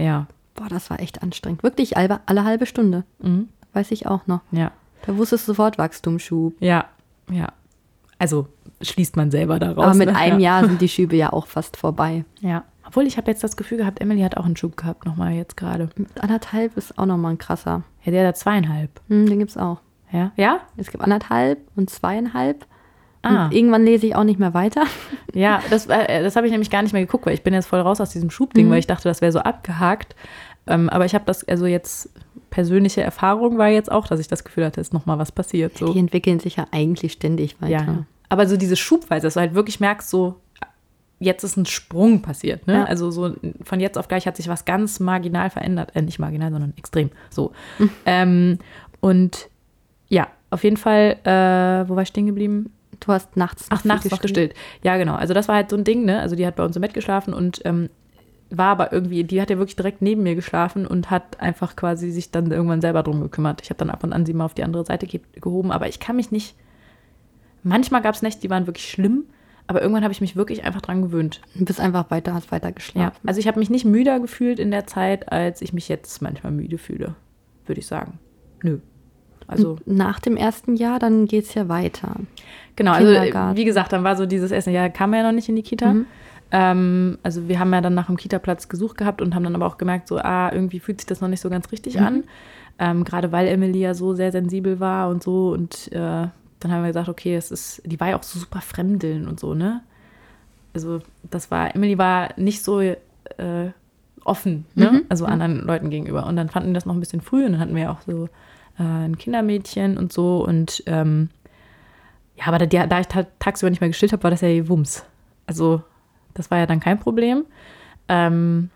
Ja. Boah, das war echt anstrengend. Wirklich alle, alle halbe Stunde. Mhm. Weiß ich auch noch. Ja. Da wusstest du sofort Wachstumsschub. Ja, ja. Also schließt man selber daraus. Aber mit ne? einem ja. Jahr sind die Schübe ja auch fast vorbei. Ja. Obwohl ich habe jetzt das Gefühl gehabt, Emily hat auch einen Schub gehabt, nochmal jetzt gerade. Mit anderthalb ist auch nochmal ein krasser. Ja, der hat zweieinhalb. Hm, den gibt es auch. Ja? Ja? Es gibt anderthalb und zweieinhalb. Ah. Und irgendwann lese ich auch nicht mehr weiter. Ja, das, äh, das habe ich nämlich gar nicht mehr geguckt, weil ich bin jetzt voll raus aus diesem Schubding, mhm. weil ich dachte, das wäre so abgehakt. Ähm, aber ich habe das, also jetzt persönliche Erfahrung war jetzt auch, dass ich das Gefühl hatte, ist nochmal was passiert. So. Die entwickeln sich ja eigentlich ständig weiter. Ja. Aber so diese Schubweise, dass du halt wirklich merkst, so jetzt ist ein Sprung passiert. Ne? Ja. Also so von jetzt auf gleich hat sich was ganz marginal verändert. Äh, nicht marginal, sondern extrem. So. Mhm. Ähm, und ja, auf jeden Fall, äh, wo war ich stehen geblieben? Du hast nachts Ach, nachts noch gestillt. Ja, genau. Also das war halt so ein Ding, ne? Also die hat bei uns im Bett geschlafen und ähm, war aber irgendwie, die hat ja wirklich direkt neben mir geschlafen und hat einfach quasi sich dann irgendwann selber drum gekümmert. Ich habe dann ab und an sie mal auf die andere Seite ge gehoben, aber ich kann mich nicht Manchmal gab es Nächte, die waren wirklich schlimm, aber irgendwann habe ich mich wirklich einfach dran gewöhnt. Du bist einfach weiter, hast weiter geschlafen. Ja, also ich habe mich nicht müder gefühlt in der Zeit, als ich mich jetzt manchmal müde fühle, würde ich sagen. Nö. Also nach dem ersten Jahr, dann geht es ja weiter. Genau, also wie gesagt, dann war so dieses erste Jahr, kam er ja noch nicht in die Kita. Mhm. Ähm, also wir haben ja dann nach einem Kita-Platz gesucht gehabt und haben dann aber auch gemerkt, so, ah, irgendwie fühlt sich das noch nicht so ganz richtig mhm. an. Ähm, Gerade weil Emily ja so sehr sensibel war und so. Und äh, dann haben wir gesagt, okay, es ist, die war ja auch so super fremdeln und so, ne? Also das war, Emily war nicht so äh, offen, ne? Mhm. Also anderen Leuten gegenüber. Und dann fanden die das noch ein bisschen früh und dann hatten wir auch so äh, ein Kindermädchen und so. Und ähm, ja, aber da, da ich tagsüber nicht mehr gestillt habe, war das ja Wumms. Also das war ja dann kein Problem. Ähm,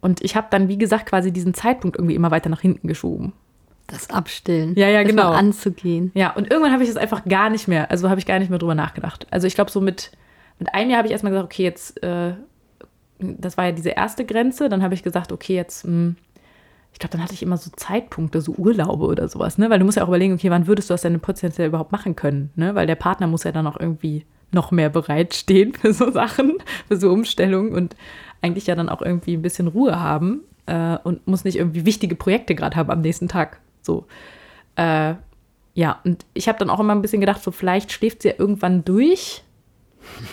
und ich habe dann, wie gesagt, quasi diesen Zeitpunkt irgendwie immer weiter nach hinten geschoben. Das Abstillen. Ja, ja, genau. Anzugehen. Ja, und irgendwann habe ich das einfach gar nicht mehr, also habe ich gar nicht mehr drüber nachgedacht. Also ich glaube, so mit, mit einem Jahr habe ich erstmal gesagt, okay, jetzt, äh, das war ja diese erste Grenze, dann habe ich gesagt, okay, jetzt, mh, hm, ich glaube, dann hatte ich immer so Zeitpunkte, so Urlaube oder sowas, ne? Weil du musst ja auch überlegen, okay, wann würdest du das denn potenziell überhaupt machen können, ne? Weil der Partner muss ja dann auch irgendwie noch mehr bereitstehen für so Sachen, für so Umstellungen und eigentlich ja dann auch irgendwie ein bisschen Ruhe haben äh, und muss nicht irgendwie wichtige Projekte gerade haben am nächsten Tag. So. Äh, ja, und ich habe dann auch immer ein bisschen gedacht, so vielleicht schläft sie ja irgendwann durch.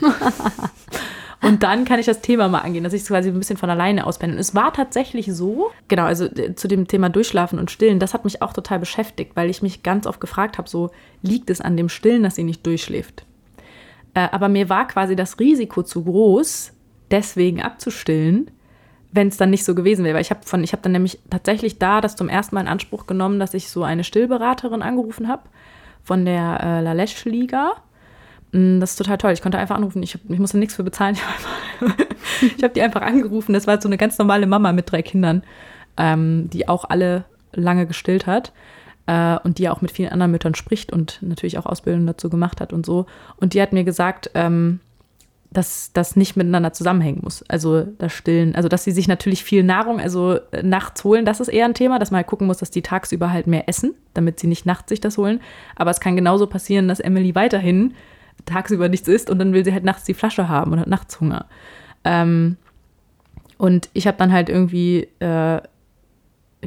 und dann kann ich das Thema mal angehen, dass ich es quasi ein bisschen von alleine ausblende. Und es war tatsächlich so, genau, also äh, zu dem Thema Durchschlafen und Stillen, das hat mich auch total beschäftigt, weil ich mich ganz oft gefragt habe, so liegt es an dem Stillen, dass sie nicht durchschläft? Äh, aber mir war quasi das Risiko zu groß, deswegen abzustillen, wenn es dann nicht so gewesen wäre. Weil ich habe von, dann nämlich tatsächlich da das zum ersten Mal in Anspruch genommen, dass ich so eine Stillberaterin angerufen habe von der äh, Lalesh Liga. Mm, das ist total toll. Ich konnte einfach anrufen. Ich, hab, ich musste nichts für bezahlen. Ich habe die einfach angerufen. Das war so eine ganz normale Mama mit drei Kindern, ähm, die auch alle lange gestillt hat äh, und die auch mit vielen anderen Müttern spricht und natürlich auch Ausbildung dazu gemacht hat und so. Und die hat mir gesagt, ähm, dass das nicht miteinander zusammenhängen muss. Also das Stillen, also dass sie sich natürlich viel Nahrung, also äh, nachts holen, das ist eher ein Thema, dass man halt gucken muss, dass die tagsüber halt mehr essen, damit sie nicht nachts sich das holen. Aber es kann genauso passieren, dass Emily weiterhin tagsüber nichts isst und dann will sie halt nachts die Flasche haben und hat nachts Hunger. Ähm, und ich habe dann halt irgendwie äh,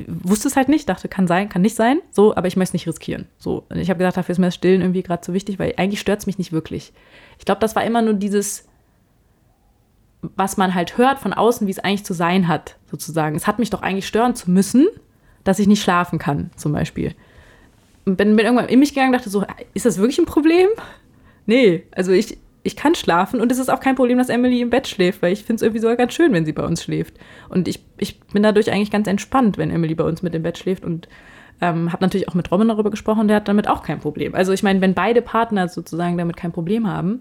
wusste es halt nicht, dachte, kann sein, kann nicht sein, so, aber ich möchte es nicht riskieren. So, und ich habe gedacht, dafür ist mir das Stillen irgendwie gerade so wichtig, weil eigentlich stört es mich nicht wirklich. Ich glaube, das war immer nur dieses, was man halt hört von außen, wie es eigentlich zu sein hat, sozusagen. Es hat mich doch eigentlich stören zu müssen, dass ich nicht schlafen kann, zum Beispiel. Und bin, bin irgendwann in mich gegangen und dachte so, ist das wirklich ein Problem? Nee, also ich, ich kann schlafen und es ist auch kein Problem, dass Emily im Bett schläft, weil ich finde es irgendwie sogar ganz schön, wenn sie bei uns schläft. Und ich, ich bin dadurch eigentlich ganz entspannt, wenn Emily bei uns mit im Bett schläft und ähm, habe natürlich auch mit Robin darüber gesprochen, der hat damit auch kein Problem. Also ich meine, wenn beide Partner sozusagen damit kein Problem haben,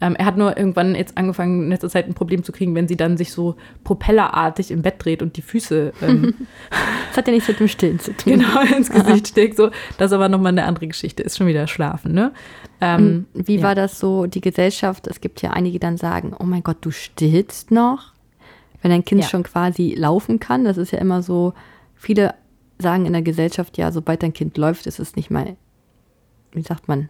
ähm, er hat nur irgendwann jetzt angefangen, in letzter Zeit ein Problem zu kriegen, wenn sie dann sich so propellerartig im Bett dreht und die Füße. Ähm, das hat ja nichts mit dem Stillen zu tun. Genau, ins Gesicht steckt. So. Das ist aber nochmal eine andere Geschichte. Ist schon wieder Schlafen, ne? Ähm, wie ja. war das so, die Gesellschaft? Es gibt ja einige, die dann sagen: Oh mein Gott, du stillst noch? Wenn dein Kind ja. schon quasi laufen kann. Das ist ja immer so, viele sagen in der Gesellschaft, ja, sobald dein Kind läuft, ist es nicht mal, wie sagt man,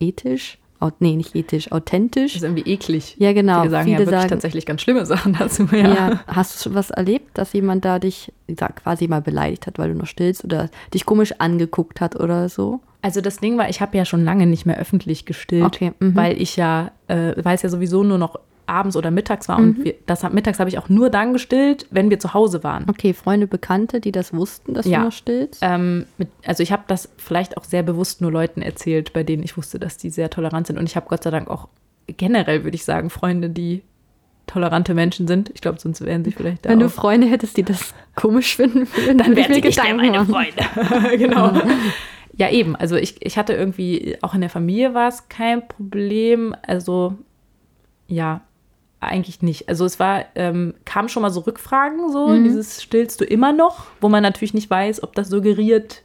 ethisch nee, nicht ethisch, authentisch. Das ist irgendwie eklig. Ja, genau. Viele sagen Viele ja wirklich sagen, tatsächlich ganz schlimme Sachen dazu. Ja. ja. hast du schon was erlebt, dass jemand da dich quasi mal beleidigt hat, weil du noch stillst oder dich komisch angeguckt hat oder so? Also das Ding war, ich habe ja schon lange nicht mehr öffentlich gestillt, okay, mhm. weil ich ja, äh, weil es ja sowieso nur noch abends oder mittags war. Mhm. Und wir, das, mittags habe ich auch nur dann gestillt, wenn wir zu Hause waren. Okay, Freunde, Bekannte, die das wussten, dass ja. du noch stillst? Ähm, mit, also ich habe das vielleicht auch sehr bewusst nur Leuten erzählt, bei denen ich wusste, dass die sehr tolerant sind. Und ich habe Gott sei Dank auch generell, würde ich sagen, Freunde, die tolerante Menschen sind. Ich glaube, sonst wären sie vielleicht da. Wenn du Freunde hättest, die das komisch finden würden, dann wären sie nicht meine Freunde. genau. Ja, eben. Also ich, ich hatte irgendwie, auch in der Familie war es kein Problem. Also ja, eigentlich nicht. Also es war, ähm, kam schon mal so Rückfragen, so, mhm. dieses stillst du immer noch, wo man natürlich nicht weiß, ob das suggeriert,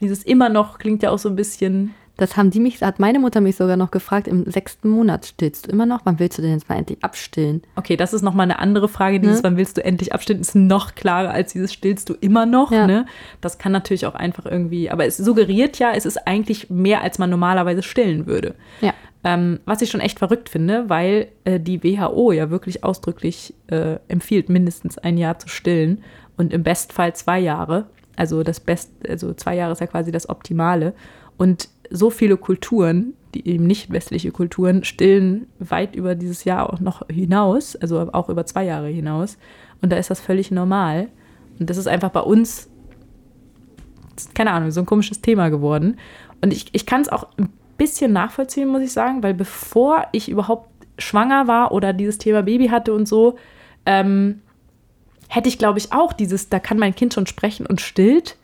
dieses immer noch klingt ja auch so ein bisschen. Das haben die mich, hat meine Mutter mich sogar noch gefragt, im sechsten Monat stillst du immer noch? Wann willst du denn jetzt mal endlich abstillen? Okay, das ist nochmal eine andere Frage. Dieses, ne? wann willst du endlich abstillen, ist noch klarer als dieses stillst du immer noch. Ja. Ne? Das kann natürlich auch einfach irgendwie, aber es suggeriert ja, es ist eigentlich mehr, als man normalerweise stillen würde. Ja. Ähm, was ich schon echt verrückt finde, weil äh, die WHO ja wirklich ausdrücklich äh, empfiehlt, mindestens ein Jahr zu stillen und im Bestfall zwei Jahre. Also das Best, also zwei Jahre ist ja quasi das Optimale. Und so viele Kulturen, die eben nicht westliche Kulturen, stillen weit über dieses Jahr auch noch hinaus, also auch über zwei Jahre hinaus. Und da ist das völlig normal. Und das ist einfach bei uns, keine Ahnung, so ein komisches Thema geworden. Und ich, ich kann es auch ein bisschen nachvollziehen, muss ich sagen, weil bevor ich überhaupt schwanger war oder dieses Thema Baby hatte und so, ähm, hätte ich, glaube ich, auch dieses, da kann mein Kind schon sprechen und stillt.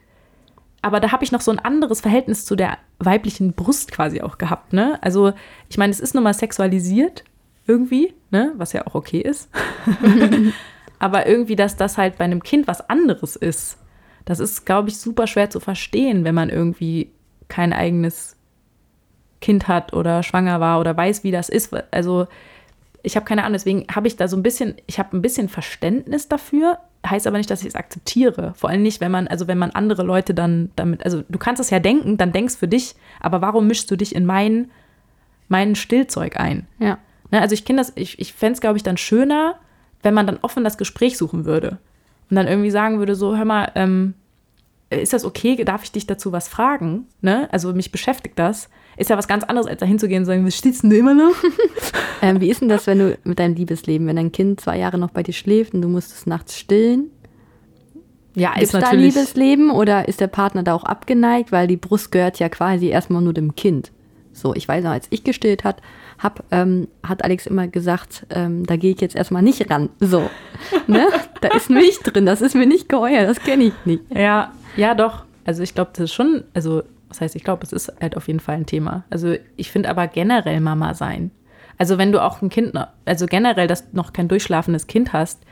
Aber da habe ich noch so ein anderes Verhältnis zu der weiblichen Brust quasi auch gehabt. Ne? Also, ich meine, es ist nun mal sexualisiert irgendwie, ne? was ja auch okay ist. Aber irgendwie, dass das halt bei einem Kind was anderes ist, das ist, glaube ich, super schwer zu verstehen, wenn man irgendwie kein eigenes Kind hat oder schwanger war oder weiß, wie das ist. Also ich habe keine Ahnung, deswegen habe ich da so ein bisschen, ich habe ein bisschen Verständnis dafür, heißt aber nicht, dass ich es akzeptiere. Vor allem nicht, wenn man, also wenn man andere Leute dann damit, also du kannst es ja denken, dann denkst für dich, aber warum mischst du dich in mein, mein Stillzeug ein? Ja. Ne, also ich kenne das, ich, ich fände es, glaube ich, dann schöner, wenn man dann offen das Gespräch suchen würde. Und dann irgendwie sagen würde, so, hör mal, ähm, ist das okay? Darf ich dich dazu was fragen? Ne? Also mich beschäftigt das. Ist ja was ganz anderes, als da hinzugehen und sagen, was stehst denn du immer noch? ähm, wie ist denn das, wenn du mit deinem Liebesleben, wenn dein Kind zwei Jahre noch bei dir schläft und du musst es nachts stillen? Ja, Gibt's ist da natürlich. Liebesleben oder ist der Partner da auch abgeneigt, weil die Brust gehört ja quasi erstmal nur dem Kind. So, ich weiß noch, als ich gestillt hat, hab, ähm, hat Alex immer gesagt, ähm, da gehe ich jetzt erstmal nicht ran. So, ne? Da ist Milch drin, das ist mir nicht geheuer, das kenne ich nicht. Ja, ja, doch. Also ich glaube, das ist schon, also was heißt, ich glaube, es ist halt auf jeden Fall ein Thema. Also ich finde aber generell Mama sein. Also wenn du auch ein Kind, also generell, dass noch kein durchschlafendes Kind hast,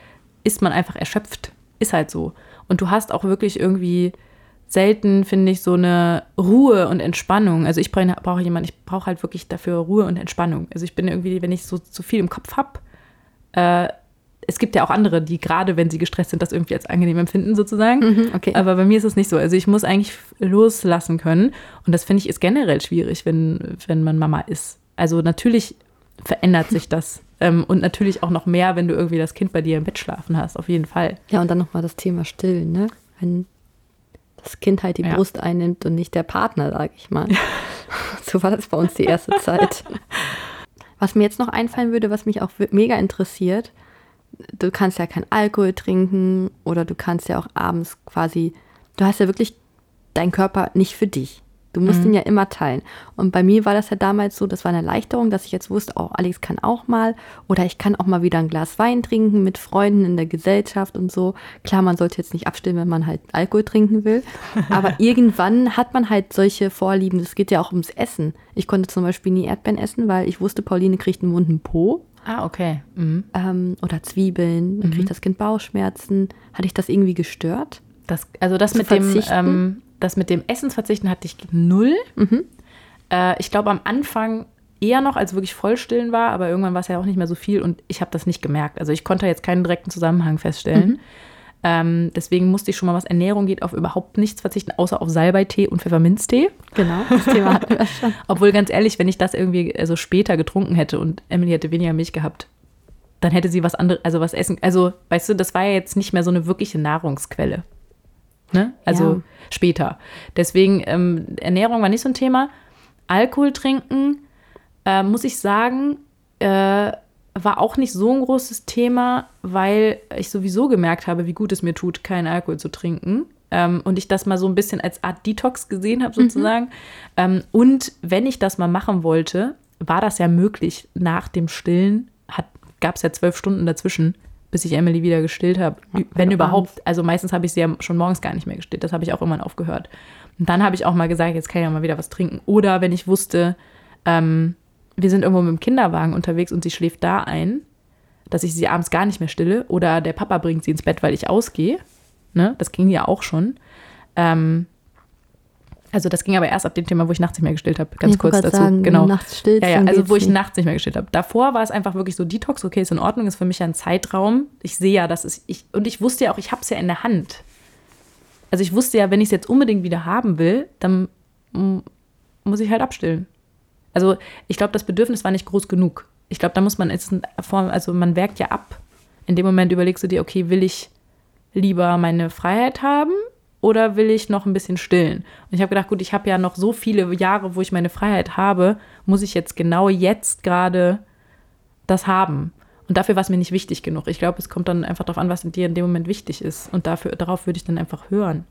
ist man einfach erschöpft. Ist halt so. Und du hast auch wirklich irgendwie selten, finde ich, so eine Ruhe und Entspannung. Also ich brauche brauch jemanden, ich brauche halt wirklich dafür Ruhe und Entspannung. Also ich bin irgendwie, wenn ich so zu viel im Kopf habe, äh, es gibt ja auch andere, die gerade, wenn sie gestresst sind, das irgendwie als angenehm empfinden, sozusagen. Mhm, okay. Aber bei mir ist es nicht so. Also ich muss eigentlich loslassen können. Und das finde ich ist generell schwierig, wenn, wenn man Mama ist. Also natürlich verändert sich das. Ähm, und natürlich auch noch mehr, wenn du irgendwie das Kind bei dir im Bett schlafen hast, auf jeden Fall. Ja, und dann nochmal das Thema Stillen, ne? Wenn das Kind halt die Ja. Brust einnimmt und nicht der Partner, sag ich mal. so war das bei uns die erste Zeit. Was mir jetzt noch einfallen würde, was mich auch mega interessiert, du kannst ja kein Alkohol trinken oder du kannst ja auch abends quasi, du hast ja wirklich deinen Körper nicht für dich. Du musst ihn ja immer teilen. Und bei mir war das ja damals so, das war eine Erleichterung, dass ich jetzt wusste, oh, Alex kann auch mal oder ich kann auch mal wieder ein Glas Wein trinken mit Freunden in der Gesellschaft und so. Klar, man sollte jetzt nicht abstimmen, wenn man halt Alkohol trinken will. Aber irgendwann hat man halt solche Vorlieben. Es geht ja auch ums Essen. Ich konnte zum Beispiel nie Erdbeeren essen, weil ich wusste, Pauline kriegt einen wunden Po Ah, okay. Mhm. ähm, oder Zwiebeln, dann kriegt das Kind Bauchschmerzen. Hatte ich das irgendwie gestört? Das, also das mit, dem, ähm, das mit dem Essensverzichten hatte ich null. Mhm. Äh, ich glaube am Anfang eher noch, als wirklich vollstillen war, aber irgendwann war es ja auch nicht mehr so viel und ich habe das nicht gemerkt. Also ich konnte jetzt keinen direkten Zusammenhang feststellen. Ähm, deswegen musste ich schon mal, was Ernährung geht, auf überhaupt nichts verzichten, außer auf Salbeitee und Pfefferminztee. Genau, das Thema hatten wir schon. Obwohl ganz ehrlich, wenn ich das irgendwie also später getrunken hätte und Emily hätte weniger Milch gehabt, dann hätte sie was anderes, also was essen. Also, weißt du, das war ja jetzt nicht mehr so eine wirkliche Nahrungsquelle. Ne? Also Ja. später. Deswegen, ähm, Ernährung war nicht so ein Thema. Alkohol trinken, äh, muss ich sagen, äh, war auch nicht so ein großes Thema, weil ich sowieso gemerkt habe, wie gut es mir tut, keinen Alkohol zu trinken. Ähm, und ich das mal so ein bisschen als Art Detox gesehen habe, sozusagen. Ähm, und wenn ich das mal machen wollte, war das ja möglich. Nach dem Stillen gab es ja zwölf Stunden dazwischen, bis ich Emily wieder gestillt habe. Ja, wenn überhaupt. Also meistens habe ich sie ja schon morgens gar nicht mehr gestillt. Das habe ich auch irgendwann aufgehört. Und dann habe ich auch mal gesagt, jetzt kann ich ja mal wieder was trinken. Oder wenn ich wusste, ähm, wir sind irgendwo mit dem Kinderwagen unterwegs und sie schläft da ein, dass ich sie abends gar nicht mehr stille. Oder der Papa bringt sie ins Bett, weil ich ausgehe. Ne? Das ging ja auch schon. Ähm, also das ging aber erst ab dem Thema, wo ich nachts nicht mehr gestillt habe. Ganz Ich kurz dazu. Sagen, genau. Nachts stillst, Ja, ja, also wo ich nicht. nachts nicht mehr gestillt habe. Davor war es einfach wirklich so Detox, okay, ist in Ordnung, ist für mich ja ein Zeitraum. Ich sehe ja, dass es ich und ich wusste ja auch, ich habe es ja in der Hand. Also ich wusste ja, wenn ich es jetzt unbedingt wieder haben will, dann muss ich halt abstillen. Also ich glaube, das Bedürfnis war nicht groß genug. Ich glaube, da muss man jetzt, also man werkt ja ab. In dem Moment überlegst du dir, okay, will ich lieber meine Freiheit haben oder will ich noch ein bisschen stillen? Und ich habe gedacht, gut, ich habe ja noch so viele Jahre, wo ich meine Freiheit habe, muss ich jetzt genau jetzt gerade das haben. Und dafür war es mir nicht wichtig genug. Ich glaube, es kommt dann einfach darauf an, was dir in dem Moment wichtig ist. Und dafür, darauf würde ich dann einfach hören.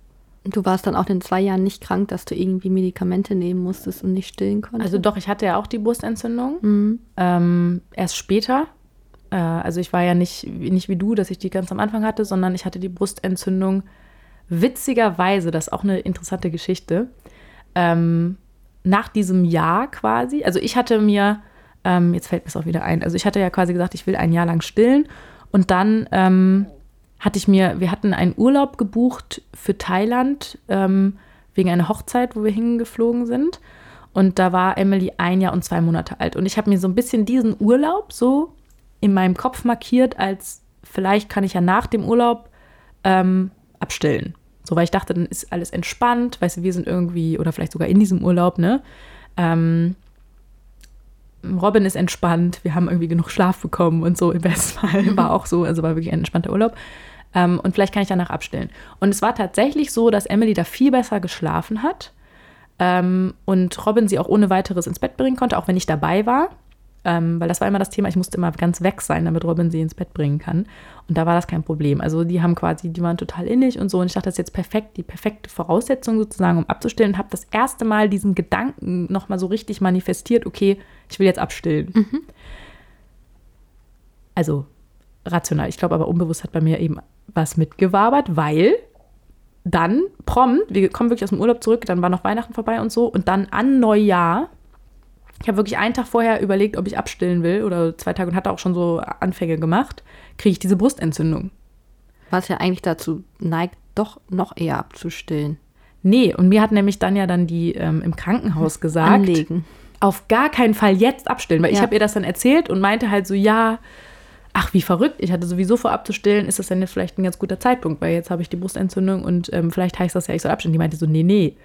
Du warst dann auch in zwei Jahren nicht krank, dass du irgendwie Medikamente nehmen musstest und nicht stillen konntest? Also doch, ich hatte ja auch die Brustentzündung. Mhm. Ähm, erst später. Äh, also ich war ja nicht, nicht wie du, dass ich die ganz am Anfang hatte, sondern ich hatte die Brustentzündung witzigerweise, das ist auch eine interessante Geschichte, ähm, nach diesem Jahr quasi, also ich hatte mir, ähm, jetzt fällt mir es auch wieder ein, also ich hatte ja quasi gesagt, ich will ein Jahr lang stillen und dann ähm, hatte ich mir, wir hatten einen Urlaub gebucht für Thailand ähm, wegen einer Hochzeit, wo wir hingeflogen sind. Und da war Emily ein Jahr und zwei Monate alt. Und ich habe mir so ein bisschen diesen Urlaub so in meinem Kopf markiert, als vielleicht kann ich ja nach dem Urlaub ähm, abstellen. So, weil ich dachte, dann ist alles entspannt, weißt du, wir sind irgendwie, oder vielleicht sogar in diesem Urlaub, ne? Ähm, Robin ist entspannt, wir haben irgendwie genug Schlaf bekommen und so im Westfall mhm. war auch so, also war wirklich ein entspannter Urlaub. Ähm, und vielleicht kann ich danach abstillen. Und es war tatsächlich so, dass Emily da viel besser geschlafen hat ähm, und Robin sie auch ohne weiteres ins Bett bringen konnte, auch wenn ich dabei war. Ähm, weil das war immer das Thema, ich musste immer ganz weg sein, damit Robin sie ins Bett bringen kann. Und da war das kein Problem. Also die haben quasi, die waren total innig und so. Und ich dachte, das ist jetzt perfekt, die perfekte Voraussetzung sozusagen, um abzustillen. Und habe das erste Mal diesen Gedanken nochmal so richtig manifestiert, okay, ich will jetzt abstillen. Mhm. Also rational. Ich glaube aber unbewusst hat bei mir eben was mitgewabert, weil dann prompt, wir kommen wirklich aus dem Urlaub zurück, dann war noch Weihnachten vorbei und so. Und dann an Neujahr ich habe wirklich einen Tag vorher überlegt, ob ich abstillen will oder zwei Tage und hatte auch schon so Anfänge gemacht, kriege ich diese Brustentzündung. Was ja eigentlich dazu neigt, doch noch eher abzustillen. Nee, und mir hat nämlich dann ja dann die ähm, im Krankenhaus gesagt, Anlegen. auf gar keinen Fall jetzt abstillen, weil ja. ich habe ihr das dann erzählt und meinte halt so, ja, ach, wie verrückt, ich hatte sowieso vor abzustillen, ist das denn jetzt vielleicht ein ganz guter Zeitpunkt, weil jetzt habe ich die Brustentzündung und ähm, vielleicht heißt das ja, ich soll abstillen. Die meinte so, nee, nee,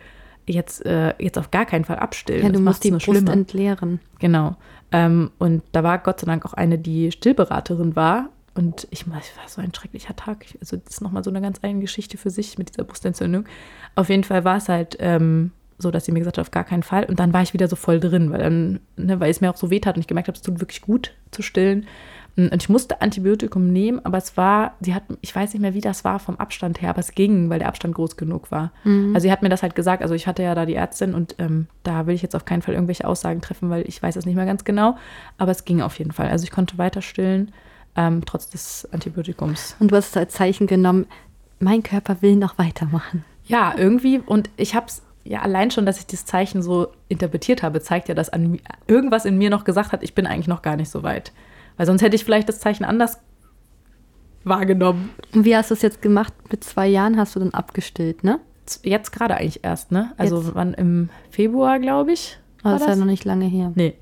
jetzt, äh, jetzt auf gar keinen Fall abstillen. Ja, du das musst die Brust schlimmer. entleeren. Genau. Ähm, und da war Gott sei Dank auch eine, die Stillberaterin war. Und ich, war so ein schrecklicher Tag. Also das ist nochmal so eine ganz eigene Geschichte für sich mit dieser Brustentzündung. Auf jeden Fall war es halt ähm, so, dass sie mir gesagt hat, auf gar keinen Fall. Und dann war ich wieder so voll drin, weil dann, ne, weil es mir auch so weh tat und ich gemerkt habe, es tut wirklich gut zu stillen. Und ich musste Antibiotikum nehmen, aber es war, sie hat, ich weiß nicht mehr, wie das war vom Abstand her, aber es ging, weil der Abstand groß genug war. Mhm. Also sie hat mir das halt gesagt, also ich hatte ja da die Ärztin und ähm, da will ich jetzt auf keinen Fall irgendwelche Aussagen treffen, weil ich weiß es nicht mehr ganz genau, aber es ging auf jeden Fall. Also ich konnte weiter stillen, ähm, trotz des Antibiotikums. Und du hast es als Zeichen genommen, mein Körper will noch weitermachen. Ja, irgendwie und ich habe es ja, allein schon, dass ich dieses Zeichen so interpretiert habe, zeigt ja, dass an, irgendwas in mir noch gesagt hat, ich bin eigentlich noch gar nicht so weit. Weil sonst hätte ich vielleicht das Zeichen anders wahrgenommen. Und wie hast du es jetzt gemacht? Mit zwei Jahren hast du dann abgestillt, ne? Jetzt gerade eigentlich erst, ne? Also jetzt. wann im Februar, glaube ich. Aber das ist ja noch nicht lange her. Nee.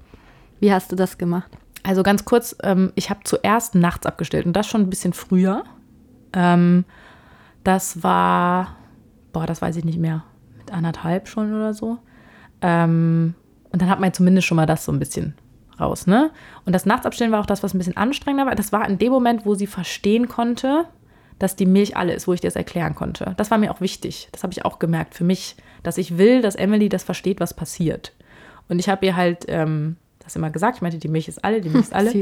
Wie hast du das gemacht? Also ganz kurz, ähm, ich habe zuerst nachts abgestillt und das schon ein bisschen früher. Ähm, das war, boah, das weiß ich nicht mehr, mit anderthalb schon oder so. Ähm, und dann hat man zumindest schon mal das so ein bisschen raus, ne? Und das Nachtabstellen war auch das, was ein bisschen anstrengender war. Das war in dem Moment, wo sie verstehen konnte, dass die Milch alle ist, wo ich dir das erklären konnte. Das war mir auch wichtig. Das habe ich auch gemerkt für mich, dass ich will, dass Emily das versteht, was passiert. Und ich habe ihr halt ähm, das immer gesagt. Ich meinte, die Milch ist alle, die Milch ist alle.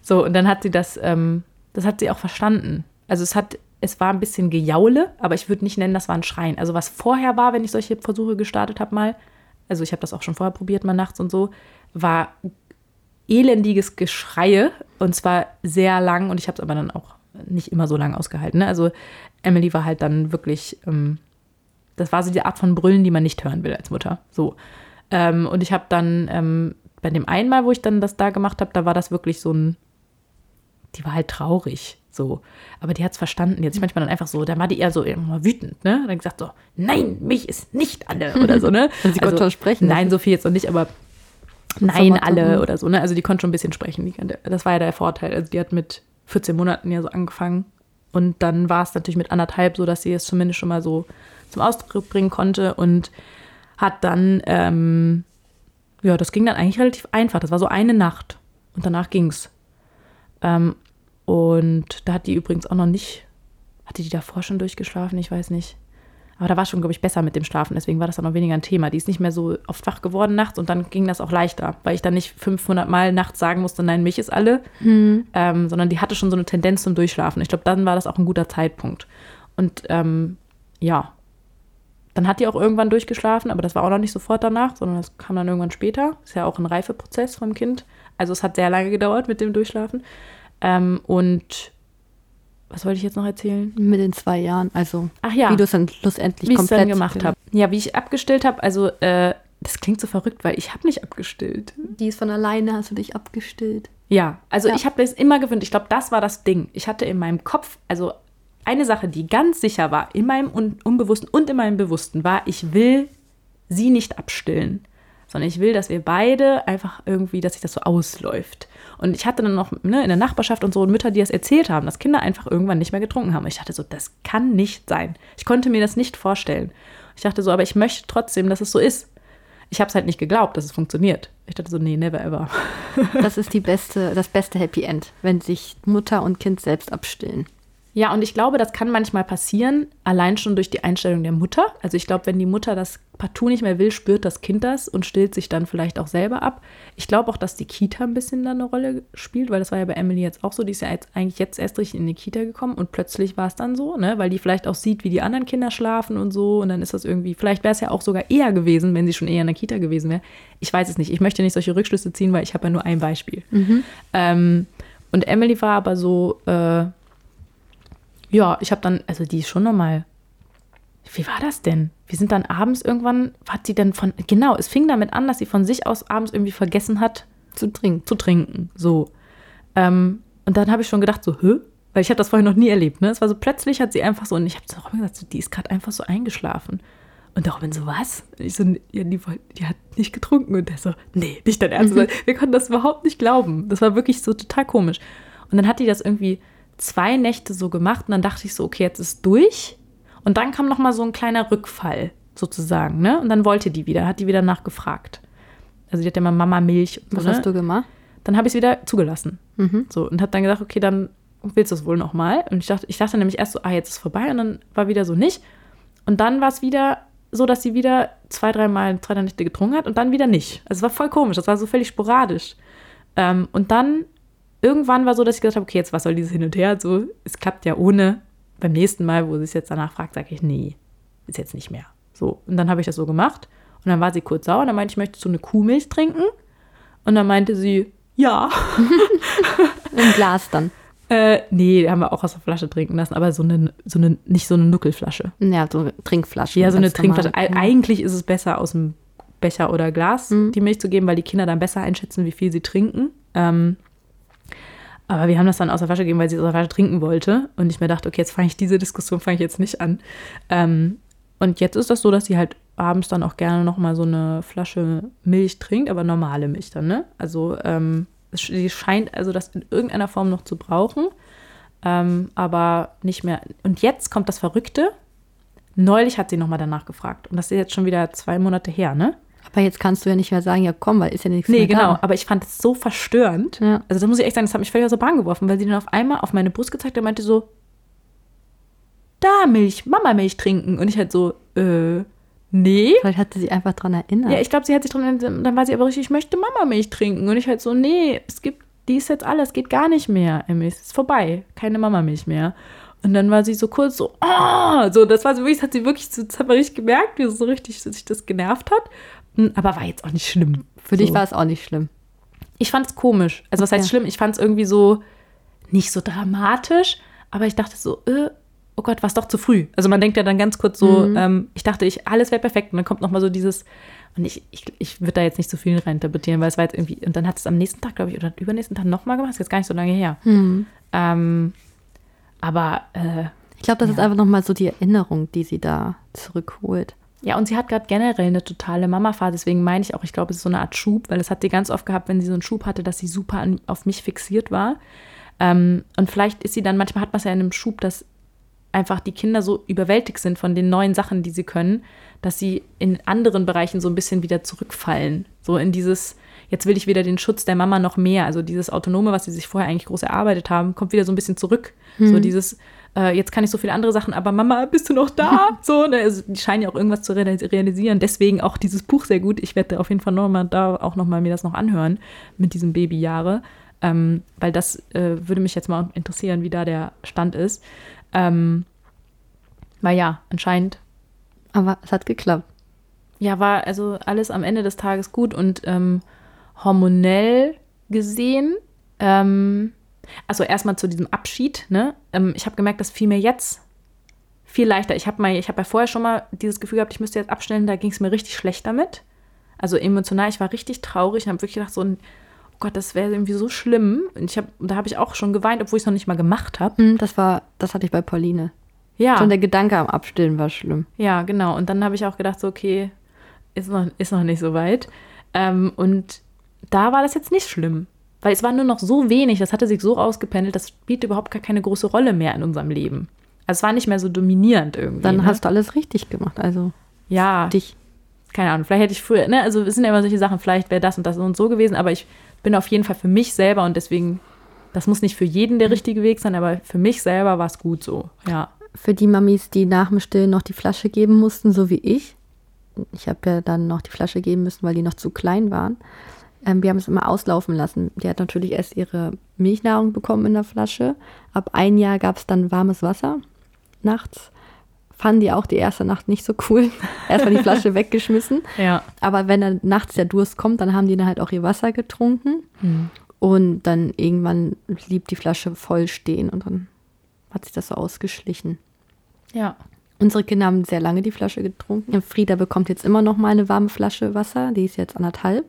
so, und dann hat sie das, ähm, das hat sie auch verstanden. Also es hat, es war ein bisschen Gejaule, aber ich würde nicht nennen, das war ein Schreien. Also was vorher war, wenn ich solche Versuche gestartet habe mal, also ich habe das auch schon vorher probiert, mal nachts und so, war elendiges Geschreie und zwar sehr lang und ich habe es aber dann auch nicht immer so lang ausgehalten. Ne? Also Emily war halt dann wirklich, ähm, das war so die Art von Brüllen, die man nicht hören will als Mutter. So. Ähm, und ich habe dann ähm, bei dem einen Mal, wo ich dann das da gemacht habe, da war das wirklich so ein, die war halt traurig. So. Aber die hat es verstanden. Jetzt manchmal dann einfach so, da war die eher so immer wütend, ne? Dann gesagt so, nein, mich ist nicht alle oder so, ne? sie also, konnte schon sprechen. Nein, so viel jetzt noch nicht, aber Nein, alle oder so. Ne? Also die konnte schon ein bisschen sprechen. das war ja der Vorteil. Also die hat mit 14 Monaten ja so angefangen. Und dann war es natürlich mit anderthalb so, dass sie es zumindest schon mal so zum Ausdruck bringen konnte und hat dann, ähm, ja, das ging dann eigentlich relativ einfach. Das war so eine Nacht und danach ging's. Ähm, und da hat die übrigens auch noch nicht, hatte die davor schon durchgeschlafen? Ich weiß nicht. Aber da war schon, glaube ich, besser mit dem Schlafen. Deswegen war das dann auch weniger ein Thema. Die ist nicht mehr so oft wach geworden nachts und dann ging das auch leichter, weil ich dann nicht 500 Mal nachts sagen musste, nein, mich ist alle, mhm. ähm, sondern die hatte schon so eine Tendenz zum Durchschlafen. Ich glaube, dann war das auch ein guter Zeitpunkt. Und ähm, ja, dann hat die auch irgendwann durchgeschlafen, aber das war auch noch nicht sofort danach, sondern das kam dann irgendwann später. Ist ja auch ein Reifeprozess vom Kind. Also es hat sehr lange gedauert mit dem Durchschlafen. Ähm, und was wollte ich jetzt noch erzählen? Mit den zwei Jahren, also Ach ja. wie du es dann schlussendlich wie komplett dann gemacht habe. Ja, wie ich abgestillt habe, also äh, das klingt so verrückt, weil ich habe nicht abgestillt. Die ist von alleine, hast du dich abgestillt. Ja, also ja. ich habe das immer gewöhnt. Ich glaube, das war das Ding. Ich hatte in meinem Kopf, also eine Sache, die ganz sicher war, in meinem Un Unbewussten und in meinem Bewussten, war, ich will sie nicht abstillen, sondern ich will, dass wir beide einfach irgendwie, dass sich das so ausläuft. Und ich hatte dann noch ne, in der Nachbarschaft und so Mütter, die das erzählt haben, dass Kinder einfach irgendwann nicht mehr getrunken haben. Und ich dachte so, das kann nicht sein. Ich konnte mir das nicht vorstellen. Ich dachte so, aber ich möchte trotzdem, dass es so ist. Ich habe es halt nicht geglaubt, dass es funktioniert. Ich dachte so, nee, never ever. das ist die beste, das beste Happy End, wenn sich Mutter und Kind selbst abstillen. Ja, und ich glaube, das kann manchmal passieren, allein schon durch die Einstellung der Mutter. Also ich glaube, wenn die Mutter das partout nicht mehr will, spürt das Kind das und stillt sich dann vielleicht auch selber ab. Ich glaube auch, dass die Kita ein bisschen da eine Rolle spielt, weil das war ja bei Emily jetzt auch so. Die ist ja jetzt eigentlich jetzt erst richtig in die Kita gekommen und plötzlich war es dann so, ne? Weil die vielleicht auch sieht, wie die anderen Kinder schlafen und so. Und dann ist das irgendwie, vielleicht wäre es ja auch sogar eher gewesen, wenn sie schon eher in der Kita gewesen wäre. Ich weiß es nicht. Ich möchte nicht solche Rückschlüsse ziehen, weil ich habe ja nur ein Beispiel. Mhm. Ähm, und Emily war aber so, äh, ja, ich habe dann, also die ist schon nochmal. Wie war das denn? Wir sind dann abends irgendwann, hat sie denn von, genau, es fing damit an, dass sie von sich aus abends irgendwie vergessen hat, zu trinken. Zu trinken, so. Ähm, und dann habe ich schon gedacht, so, hä? Weil ich habe das vorher noch nie erlebt, ne? Es war so, plötzlich hat sie einfach so, und ich habe zu Robin gesagt, so, die ist gerade einfach so eingeschlafen. Und der Robin so, was? Und ich so, ja, die, die, hat nicht getrunken. Und der so, nee, nicht dein Ernst. Wir konnten das überhaupt nicht glauben. Das war wirklich so total komisch. Und dann hat die das irgendwie zwei Nächte so gemacht und dann dachte ich so, okay, jetzt ist durch. Und dann kam noch mal so ein kleiner Rückfall sozusagen, ne? Und dann wollte die wieder, hat die wieder nachgefragt. Also die hat ja mal Mama Milch. Was so, hast ne? du gemacht? Dann habe ich es wieder zugelassen. Mhm. So und habe dann gesagt, okay, dann willst du es wohl noch mal? Und ich dachte, ich dachte nämlich erst so, ah, jetzt ist es vorbei und dann war wieder so nicht. Und dann war es wieder so, dass sie wieder zwei, dreimal, zwei, drei Nächte getrunken hat und dann wieder nicht. Also es war voll komisch, das war so völlig sporadisch. Ähm, und dann irgendwann war so, dass ich gesagt habe, okay, jetzt was soll dieses Hin und Her? So, es klappt ja ohne. Beim nächsten Mal, wo sie es jetzt danach fragt, sage ich, nee, ist jetzt nicht mehr. So, und dann habe ich das so gemacht. Und dann war sie kurz sauer und dann meinte ich, möchtest du eine Kuhmilch trinken? Und dann meinte sie, ja. Im Glas dann. Äh, nee, haben wir auch aus der Flasche trinken lassen, aber so eine, so eine, nicht so eine Nuckelflasche. Ja, so eine Trinkflasche. Ja, so eine Trinkflasche. Normal. Eigentlich ist es besser, aus dem Becher oder Glas mhm. die Milch zu geben, weil die Kinder dann besser einschätzen, wie viel sie trinken. Ähm, aber wir haben das dann aus der Flasche gegeben, weil sie aus der Flasche trinken wollte. Und ich mir dachte, okay, jetzt fange ich diese Diskussion fange ich jetzt nicht an. Ähm, und jetzt ist das so, dass sie halt abends dann auch gerne noch mal so eine Flasche Milch trinkt, aber normale Milch dann, ne? Also ähm, sie scheint also das in irgendeiner Form noch zu brauchen, ähm, aber nicht mehr. Und jetzt kommt das Verrückte. Neulich hat sie noch mal danach gefragt. Und das ist jetzt schon wieder zwei Monate her, ne? Aber jetzt kannst du ja nicht mehr sagen, ja komm, weil ist ja nichts nee, mehr Nee, genau. Da. Aber ich fand es so verstörend. Ja. Also da muss ich echt sagen, das hat mich völlig aus der Bahn geworfen, weil sie dann auf einmal auf meine Brust gezeigt hat und meinte so, da Milch, Mama Milch trinken. Und ich halt so, äh, nee. Vielleicht hat sie sich einfach dran erinnert. Ja, ich glaube, sie hat sich dran erinnert. Dann war sie aber richtig, ich möchte Mama Milch trinken. Und ich halt so, nee, es gibt, die ist jetzt alles, geht gar nicht mehr, Emmy. Es ist vorbei. Keine Mama Milch mehr. Und dann war sie so kurz so, oh, so, das war so wirklich, das hat sie wirklich, das hat man richtig gemerkt, wie sie so richtig sich das genervt hat. Hm, aber war jetzt auch nicht schlimm. Für so. dich war es auch nicht schlimm. Ich fand es komisch. Also, was heißt schlimm? Ich fand es irgendwie so nicht so dramatisch, aber ich dachte so, äh, oh Gott, war es doch zu früh. Also, man denkt ja dann ganz kurz so, mhm. ähm, ich dachte, ich, alles wäre perfekt. Und dann kommt nochmal so dieses, und ich, ich, ich würde da jetzt nicht so viel reininterpretieren, weil es war jetzt irgendwie, und dann hat es am nächsten Tag, glaube ich, oder übernächsten Tag nochmal gemacht. Das ist jetzt gar nicht so lange her. Mhm. Ähm, aber, äh, ich glaube, das ja. ist einfach nochmal so die Erinnerung, die sie da zurückholt. Ja, und sie hat gerade generell eine totale Mama-Phase. Deswegen meine ich auch, ich glaube, es ist so eine Art Schub, weil es hat sie ganz oft gehabt, wenn sie so einen Schub hatte, dass sie super an, auf mich fixiert war. Ähm, und vielleicht ist sie dann, manchmal hat man es ja in einem Schub, dass einfach die Kinder so überwältigt sind von den neuen Sachen, die sie können, dass sie in anderen Bereichen so ein bisschen wieder zurückfallen. So in dieses, jetzt will ich wieder den Schutz der Mama noch mehr. Also dieses Autonome, was sie sich vorher eigentlich groß erarbeitet haben, kommt wieder so ein bisschen zurück. Hm. So dieses, äh, jetzt kann ich so viele andere Sachen, aber Mama, bist du noch da? so, ne? also, die scheinen ja auch irgendwas zu realisieren. Deswegen auch dieses Buch sehr gut. Ich werde auf jeden Fall nochmal da auch nochmal mir das noch anhören mit diesem Babyjahre. Ähm, weil das äh, würde mich jetzt mal interessieren, wie da der Stand ist. Ähm, weil ja, anscheinend. Aber es hat geklappt. Ja, war also alles am Ende des Tages gut und ähm, hormonell gesehen, ähm, also erstmal zu diesem Abschied, ne? Ähm, ich habe gemerkt, das fiel mir jetzt viel leichter. Ich habe hab ja vorher schon mal dieses Gefühl gehabt, ich müsste jetzt abstellen, da ging es mir richtig schlecht damit. Also emotional, ich war richtig traurig und habe wirklich gedacht, so ein, oh Gott, das wäre irgendwie so schlimm. Und ich hab, da habe ich auch schon geweint, obwohl ich es noch nicht mal gemacht habe. Hm, das war, das hatte ich bei Pauline. Ja. Schon der Gedanke am Abstillen war schlimm. Ja, genau. Und dann habe ich auch gedacht, so, okay, ist noch, ist noch nicht so weit. Ähm, und da war das jetzt nicht schlimm. Weil es war nur noch so wenig, das hatte sich so ausgependelt, das spielt überhaupt gar keine große Rolle mehr in unserem Leben. Also es war nicht mehr so dominierend irgendwie. Dann ne? hast du alles richtig gemacht, also. Ja. Dich. Keine Ahnung, vielleicht hätte ich früher, ne, also es sind ja immer solche Sachen, vielleicht wäre das und das und so gewesen, aber ich bin auf jeden Fall für mich selber und deswegen, das muss nicht für jeden der richtige Weg sein, aber für mich selber war es gut so, ja. Für die Mamis, die nach dem Stillen noch die Flasche geben mussten, so wie ich, ich habe ja dann noch die Flasche geben müssen, weil die noch zu klein waren. Ähm, wir haben es immer auslaufen lassen. Die hat natürlich erst ihre Milchnahrung bekommen in der Flasche. Ab ein Jahr gab es dann warmes Wasser nachts. Fanden die auch die erste Nacht nicht so cool. Erstmal die Flasche weggeschmissen. Ja. Aber wenn dann nachts der Durst kommt, dann haben die dann halt auch ihr Wasser getrunken. Hm. Und dann irgendwann blieb die Flasche voll stehen und dann hat sich das so ausgeschlichen. Ja. Unsere Kinder haben sehr lange die Flasche getrunken. Frieda bekommt jetzt immer noch mal eine warme Flasche Wasser. Die ist jetzt anderthalb.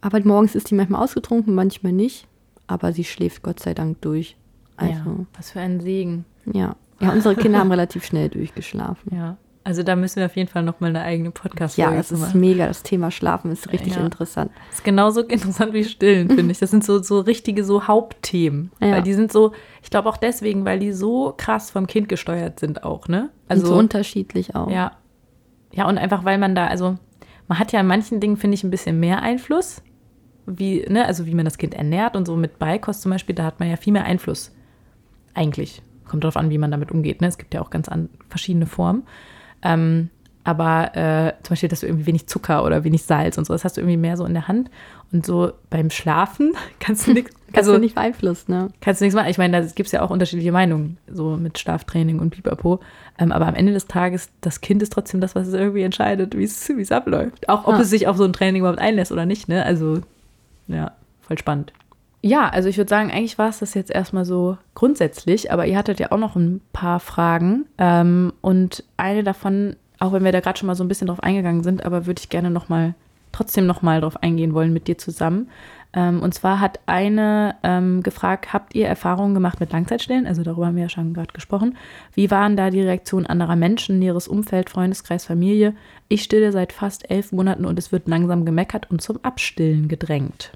Aber morgens ist die manchmal ausgetrunken, manchmal nicht. Aber sie schläft Gott sei Dank durch. Also, ja, was für ein Segen. Ja. Ja, unsere Kinder haben relativ schnell durchgeschlafen. Ja. Also da müssen wir auf jeden Fall nochmal eine eigene Podcast-Folge Ja, es ist mega. Das Thema Schlafen ist richtig ja. interessant. Ist genauso interessant wie Stillen, finde ich. Das sind so, so richtige so Hauptthemen. Ja. Weil die sind so, ich glaube auch deswegen, weil die so krass vom Kind gesteuert sind auch, ne? Also und so unterschiedlich auch. Ja. Ja, und einfach, weil man da, also man hat ja an manchen Dingen, finde ich, ein bisschen mehr Einfluss. Wie, ne, also wie man das Kind ernährt und so mit Beikost zum Beispiel, da hat man ja viel mehr Einfluss. Eigentlich. Kommt darauf an, wie man damit umgeht. Ne? Es gibt ja auch ganz an, verschiedene Formen. Ähm, aber äh, zum Beispiel, dass du irgendwie wenig Zucker oder wenig Salz und so, das hast du irgendwie mehr so in der Hand. Und so beim Schlafen kannst du nichts. Also, du nicht beeinflussen, ne? Kannst du nichts machen. Ich meine, da gibt es ja auch unterschiedliche Meinungen, so mit Schlaftraining und Pipapo. Ähm, aber am Ende des Tages, das Kind ist trotzdem das, was es irgendwie entscheidet, wie es abläuft. Auch ob ah. es sich auf so ein Training überhaupt einlässt oder nicht, ne? Also, ja, voll spannend. Ja, also ich würde sagen, eigentlich war es das jetzt erstmal so grundsätzlich, aber ihr hattet ja auch noch ein paar Fragen. Ähm, und eine davon, auch wenn wir da gerade schon mal so ein bisschen drauf eingegangen sind, aber würde ich gerne noch mal, trotzdem noch mal drauf eingehen wollen mit dir zusammen. Ähm, und zwar hat eine ähm, gefragt, habt ihr Erfahrungen gemacht mit Langzeitstellen? Also darüber haben wir ja schon gerade gesprochen. Wie waren da die Reaktionen anderer Menschen, näheres Umfeld, Freundeskreis, Familie? Ich stille seit fast elf Monaten und es wird langsam gemeckert und zum Abstillen gedrängt.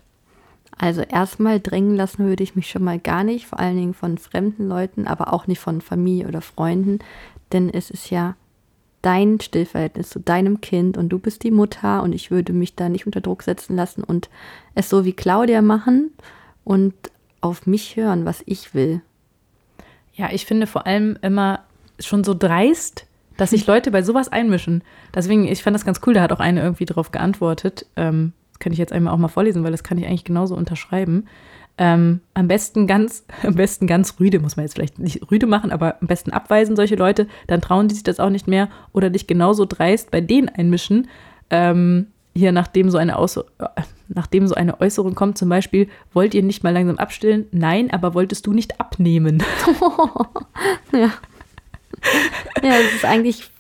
Also erstmal drängen lassen würde ich mich schon mal gar nicht, vor allen Dingen von fremden Leuten, aber auch nicht von Familie oder Freunden, denn es ist ja dein Stillverhältnis zu deinem Kind und du bist die Mutter und ich würde mich da nicht unter Druck setzen lassen und es so wie Claudia machen und auf mich hören, was ich will. Ja, ich finde vor allem immer schon so dreist, dass sich Leute bei sowas einmischen. Deswegen, ich fand das ganz cool, da hat auch eine irgendwie drauf geantwortet. Ähm, kann ich jetzt einmal auch mal vorlesen, weil das kann ich eigentlich genauso unterschreiben. Ähm, am besten ganz, am besten ganz rüde, muss man jetzt vielleicht nicht rüde machen, aber am besten abweisen solche Leute, dann trauen die sich das auch nicht mehr oder dich genauso dreist bei denen einmischen. Ähm, hier, nachdem so, eine Aus nachdem so eine Äußerung kommt, zum Beispiel, wollt ihr nicht mal langsam abstillen? Nein, aber wolltest du nicht abnehmen? ja. Ja, es ist eigentlich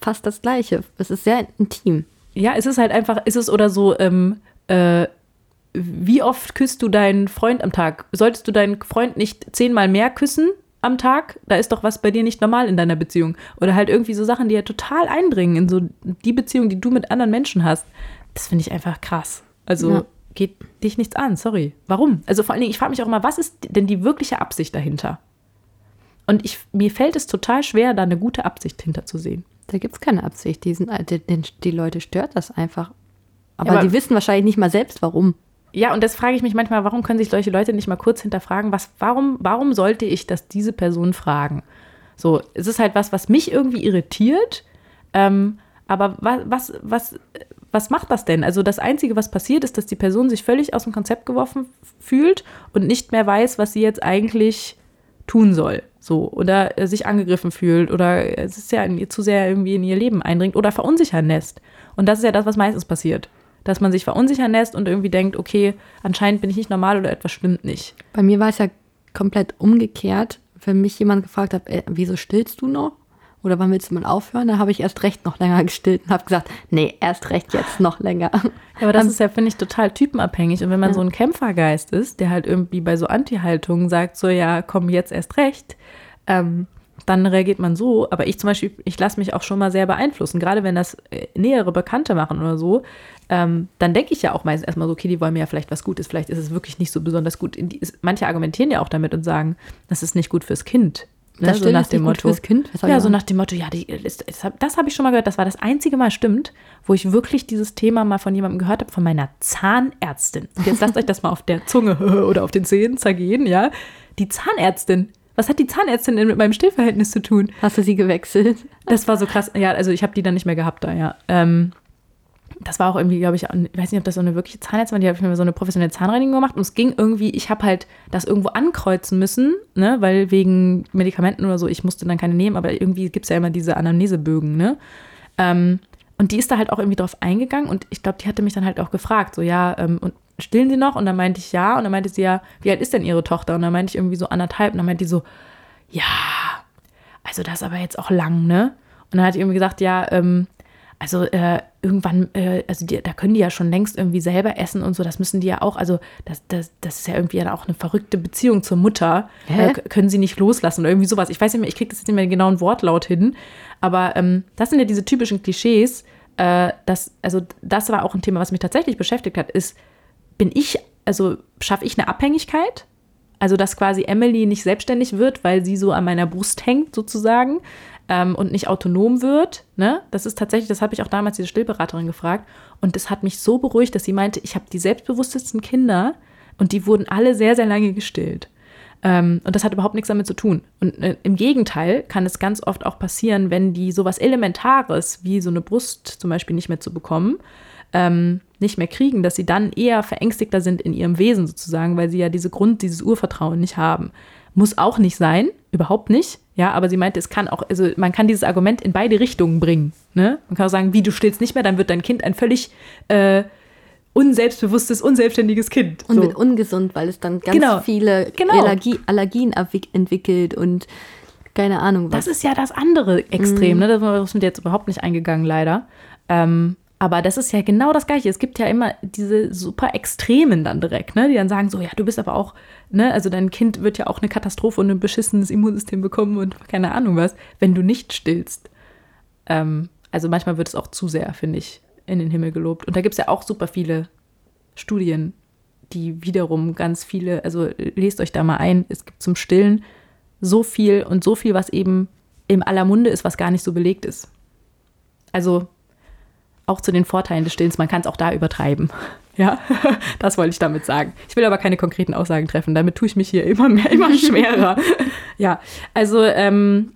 fast das Gleiche. Es ist sehr intim ja, es ist halt einfach, ist es oder so, ähm, äh, wie oft küsst du deinen Freund am Tag? Solltest du deinen Freund nicht zehnmal mehr küssen am Tag? Da ist doch was bei dir nicht normal in deiner Beziehung. Oder halt irgendwie so Sachen, die ja total eindringen in so die Beziehung, die du mit anderen Menschen hast. Das finde ich einfach krass. Also ja. geht dich nichts an, sorry. Warum? Also vor allen Dingen, ich frage mich auch immer, was ist denn die wirkliche Absicht dahinter? Und ich, mir fällt es total schwer, da eine gute Absicht hinterzusehen. Da gibt es keine Absicht. Die, sind, die, die, Leute stört das einfach. Aber, ja, aber, die wissen wahrscheinlich nicht mal selbst, warum. Ja, und das frage ich mich manchmal, warum können sich solche Leute nicht mal kurz hinterfragen, was, warum, warum sollte ich das diese Person fragen? So, es ist halt was, was mich irgendwie irritiert. Ähm, aber was, was, was, was macht das denn? Also das Einzige, was passiert, ist, dass die Person sich völlig aus dem Konzept geworfen fühlt und nicht mehr weiß, was sie jetzt eigentlich tun soll. So, oder sich angegriffen fühlt oder es ist ja zu sehr irgendwie in ihr Leben eindringt oder verunsichern lässt. Und das ist ja das, was meistens passiert. Dass man sich verunsichern lässt und irgendwie denkt, okay, anscheinend bin ich nicht normal oder etwas stimmt nicht. Bei mir war es ja komplett umgekehrt. Wenn mich jemand gefragt hat, ey, wieso stillst du noch? Oder wann willst du mal aufhören? Dann habe ich erst recht noch länger gestillt und habe gesagt, nee, erst recht jetzt noch länger. Ja, aber das ist ja, finde ich, total typenabhängig. Und wenn man ja. so ein Kämpfergeist ist, der halt irgendwie bei so Anti-Haltungen sagt, so ja, komm jetzt erst recht, ähm, dann reagiert man so. Aber ich zum Beispiel, ich lasse mich auch schon mal sehr beeinflussen. Gerade wenn das äh, nähere Bekannte machen oder so, ähm, dann denke ich ja auch meistens erstmal so, okay, die wollen mir ja vielleicht was Gutes. Vielleicht ist es wirklich nicht so besonders gut. Manche argumentieren ja auch damit und sagen, das ist nicht gut fürs Kind. Ne, so nach dem Motto. Kind? ja, so nach dem Motto, ja, die, das, das habe ich schon mal gehört. Das war das einzige Mal, stimmt, wo ich wirklich dieses Thema mal von jemandem gehört habe, von meiner Zahnärztin. Und jetzt lasst euch das mal auf der Zunge oder auf den Zähnen zergehen, ja. Die Zahnärztin. Was hat die Zahnärztin denn mit meinem Stillverhältnis zu tun? Hast du sie gewechselt? Das war so krass. Ja, also ich habe die dann nicht mehr gehabt da, ja. Ähm, das war auch irgendwie, glaube ich, ich weiß nicht, ob das so eine wirkliche Zahnärztin war, die hat mir so eine professionelle Zahnreinigung gemacht und es ging irgendwie, ich habe halt das irgendwo ankreuzen müssen, ne, weil wegen Medikamenten oder so, ich musste dann keine nehmen, aber irgendwie gibt es ja immer diese Anamnesebögen, ne. Ähm, und die ist da halt auch irgendwie drauf eingegangen und ich glaube, die hatte mich dann halt auch gefragt, so ja, ähm, und stillen Sie noch? Und dann meinte ich ja und dann meinte sie ja, wie alt ist denn Ihre Tochter? Und dann meinte ich irgendwie so anderthalb und dann meinte die so, ja, also das ist aber jetzt auch lang, ne? Und dann hat die irgendwie gesagt, ja, ähm, also äh, irgendwann, äh, also die, da können die ja schon längst irgendwie selber essen und so, das müssen die ja auch, also das, das, das ist ja irgendwie auch eine verrückte Beziehung zur Mutter, äh, können sie nicht loslassen oder irgendwie sowas. Ich weiß nicht mehr, ich kriege das jetzt nicht mehr den genauen Wortlaut hin, aber ähm, das sind ja diese typischen Klischees, äh, das, also das war auch ein Thema, was mich tatsächlich beschäftigt hat, ist, bin ich, also schaffe ich eine Abhängigkeit? Also, dass quasi Emily nicht selbstständig wird, weil sie so an meiner Brust hängt, sozusagen ähm, und nicht autonom wird. Ne? Das ist tatsächlich, das habe ich auch damals diese Stillberaterin gefragt. Und das hat mich so beruhigt, dass sie meinte, ich habe die selbstbewusstesten Kinder und die wurden alle sehr, sehr lange gestillt. Ähm, und das hat überhaupt nichts damit zu tun. Und äh, im Gegenteil kann es ganz oft auch passieren, wenn die sowas Elementares wie so eine Brust zum Beispiel nicht mehr zu bekommen, ähm, nicht mehr kriegen, dass sie dann eher verängstigter sind in ihrem Wesen sozusagen, weil sie ja diese Grund, dieses Urvertrauen nicht haben. Muss auch nicht sein, überhaupt nicht. Ja, aber sie meinte, es kann auch, also man kann dieses Argument in beide Richtungen bringen. Ne? Man kann auch sagen, wie du stillst nicht mehr, dann wird dein Kind ein völlig äh, unselbstbewusstes, unselbstständiges Kind. Und so. wird ungesund, weil es dann ganz genau. viele genau. Allergie, Allergien entwickelt und keine Ahnung was. Das ist ja das andere Extrem, mm. ne? Das sind jetzt überhaupt nicht eingegangen, leider. Ähm, aber das ist ja genau das Gleiche. Es gibt ja immer diese super Extremen dann direkt, ne? die dann sagen so, ja, du bist aber auch, ne, also dein Kind wird ja auch eine Katastrophe und ein beschissenes Immunsystem bekommen und keine Ahnung was, wenn du nicht stillst. Ähm, also manchmal wird es auch zu sehr, finde ich, in den Himmel gelobt. Und da gibt es ja auch super viele Studien, die wiederum ganz viele, also lest euch da mal ein, es gibt zum Stillen so viel und so viel, was eben im aller Munde ist, was gar nicht so belegt ist. Also auch zu den Vorteilen des Stillens, man kann es auch da übertreiben. Ja, das wollte ich damit sagen. Ich will aber keine konkreten Aussagen treffen, damit tue ich mich hier immer mehr, immer schwerer. ja, also ähm,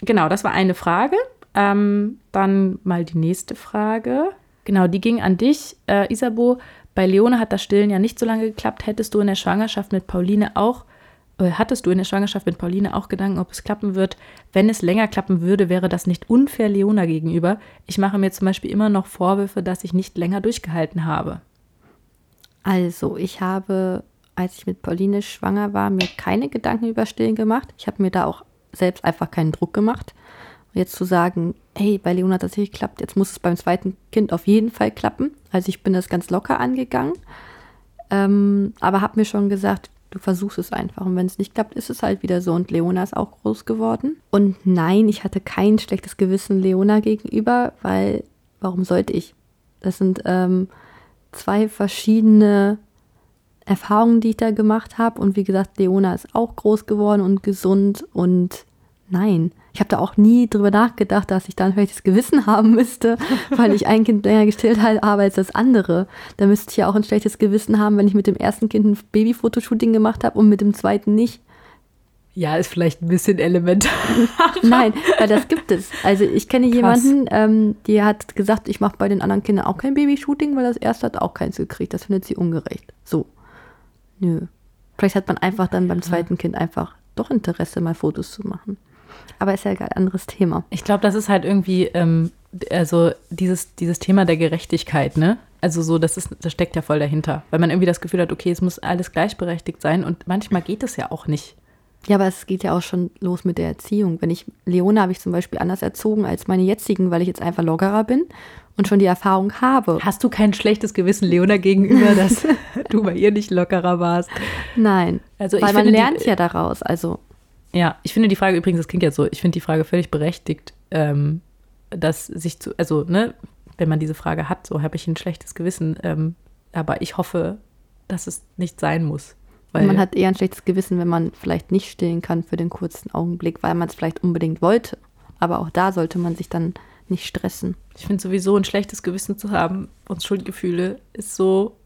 genau, das war eine Frage. Ähm, dann mal die nächste Frage. Genau, die ging an dich, äh, Isabo. Bei Leone hat das Stillen ja nicht so lange geklappt. Hättest du in der Schwangerschaft mit Pauline auch hattest du in der Schwangerschaft mit Pauline auch Gedanken, ob es klappen wird? Wenn es länger klappen würde, wäre das nicht unfair Leona gegenüber. Ich mache mir zum Beispiel immer noch Vorwürfe, dass ich nicht länger durchgehalten habe. Also, ich habe, als ich mit Pauline schwanger war, mir keine Gedanken über Stillen gemacht. Ich habe mir da auch selbst einfach keinen Druck gemacht. jetzt zu sagen, hey, bei Leona hat das nicht geklappt, jetzt muss es beim zweiten Kind auf jeden Fall klappen. Also ich bin das ganz locker angegangen. Ähm, aber habe mir schon gesagt, Du versuchst es einfach. Und wenn es nicht klappt, ist es halt wieder so. Und Leona ist auch groß geworden. Und nein, ich hatte kein schlechtes Gewissen Leona gegenüber, weil warum sollte ich? Das sind ähm, zwei verschiedene Erfahrungen, die ich da gemacht habe. Und wie gesagt, Leona ist auch groß geworden und gesund. Und nein, Ich habe da auch nie drüber nachgedacht, dass ich da ein schlechtes Gewissen haben müsste, weil ich ein Kind länger gestillt habe als das andere. Da müsste ich ja auch ein schlechtes Gewissen haben, wenn ich mit dem ersten Kind ein Babyfotoshooting gemacht habe und mit dem zweiten nicht. Ja, ist vielleicht ein bisschen elementar. Nein, weil das gibt es. Also ich kenne Krass. jemanden, ähm, die hat gesagt, ich mache bei den anderen Kindern auch kein Babyshooting, weil das erste hat auch keins gekriegt. Das findet sie ungerecht. So. Nö. Vielleicht hat man einfach dann beim zweiten Kind einfach doch Interesse, mal Fotos zu machen. Aber ist ja ein anderes Thema. Ich glaube, das ist halt irgendwie, ähm, also dieses, dieses Thema der Gerechtigkeit, ne? Also so, das, ist, das steckt ja voll dahinter. Weil man irgendwie das Gefühl hat, okay, es muss alles gleichberechtigt sein und manchmal geht es ja auch nicht. Ja, aber es geht ja auch schon los mit der Erziehung. Wenn ich, Leona habe ich zum Beispiel anders erzogen als meine jetzigen, weil ich jetzt einfach lockerer bin und schon die Erfahrung habe. Hast du kein schlechtes Gewissen Leona gegenüber, dass du bei ihr nicht lockerer warst? Nein. Also weil man lernt die, ja daraus. Also ja, ich finde die Frage übrigens, das klingt ja so, ich finde die Frage völlig berechtigt, ähm, dass sich zu, also, ne, wenn man diese Frage hat, so habe ich ein schlechtes Gewissen, ähm, aber ich hoffe, dass es nicht sein muss. Weil man hat eher ein schlechtes Gewissen, wenn man vielleicht nicht stillen kann für den kurzen Augenblick, weil man es vielleicht unbedingt wollte. Aber auch da sollte man sich dann nicht stressen. Ich finde sowieso ein schlechtes Gewissen zu haben und Schuldgefühle ist so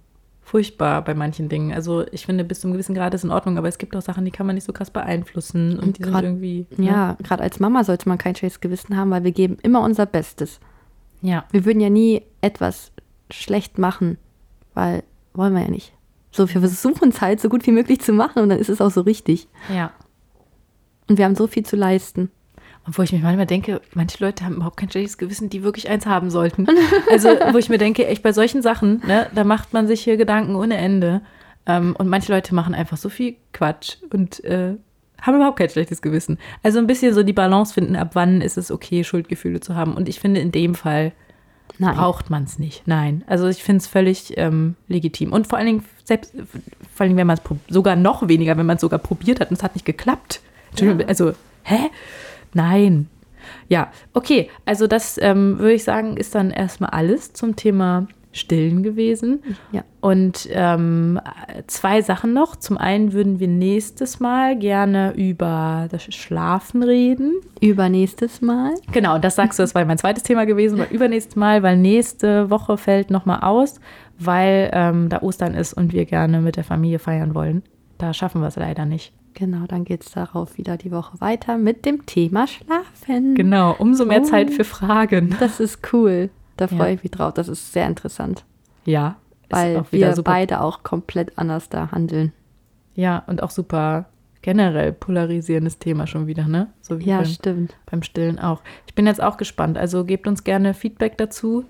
furchtbar bei manchen Dingen. Also ich finde, bis zu einem gewissen Grad ist in Ordnung, aber es gibt auch Sachen, die kann man nicht so krass beeinflussen und, und die grad, sind irgendwie. Ne? Ja, gerade als Mama sollte man kein schlechtes Gewissen haben, weil wir geben immer unser Bestes. Ja. Wir würden ja nie etwas schlecht machen, weil wollen wir ja nicht. So, wir versuchen es halt so gut wie möglich zu machen und dann ist es auch so richtig. Ja. Und wir haben so viel zu leisten. Und wo ich mich manchmal denke, manche Leute haben überhaupt kein schlechtes Gewissen, die wirklich eins haben sollten. Also, wo ich mir denke, echt bei solchen Sachen, ne, da macht man sich hier Gedanken ohne Ende. Ähm, und manche Leute machen einfach so viel Quatsch und äh, haben überhaupt kein schlechtes Gewissen. Also ein bisschen so die Balance finden, ab wann ist es okay, Schuldgefühle zu haben. Und ich finde, in dem Fall Nein. braucht man es nicht. Nein. Also ich finde es völlig ähm, legitim. Und vor allen Dingen, selbst, vor allen Dingen, wenn man es sogar noch weniger, wenn man es sogar probiert hat und es hat nicht geklappt. Entschuldigung, ja. also, hä? Nein. Ja, okay. Also das ähm, würde ich sagen, ist dann erstmal alles zum Thema Stillen gewesen. Ja. Und ähm, zwei Sachen noch. Zum einen würden wir nächstes Mal gerne über das Schlafen reden. Übernächstes Mal. Genau, das sagst du, das war mein zweites Thema gewesen, aber übernächstes Mal, weil nächste Woche fällt nochmal aus, weil ähm, da Ostern ist und wir gerne mit der Familie feiern wollen. Da schaffen wir es leider nicht. Genau, dann geht es darauf wieder die Woche weiter mit dem Thema Schlafen. Genau, umso mehr oh, Zeit für Fragen. Das ist cool. Da freue ja. ich mich drauf. Das ist sehr interessant. Ja. Weil wir super. beide auch komplett anders da handeln. Ja, und auch super generell polarisierendes Thema schon wieder, ne? So ja, beim, stimmt. Beim Stillen auch. Ich bin jetzt auch gespannt. Also gebt uns gerne Feedback dazu.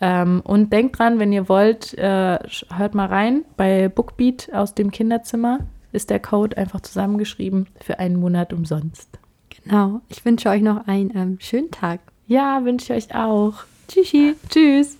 Ähm, und denkt dran, wenn ihr wollt, äh, hört mal rein bei Bookbeat aus dem Kinderzimmer ist der Code einfach zusammengeschrieben für einen Monat umsonst. Genau. Ich wünsche euch noch einen ähm, schönen Tag. Ja, wünsche ich euch auch. Tschüssi. Tschüss.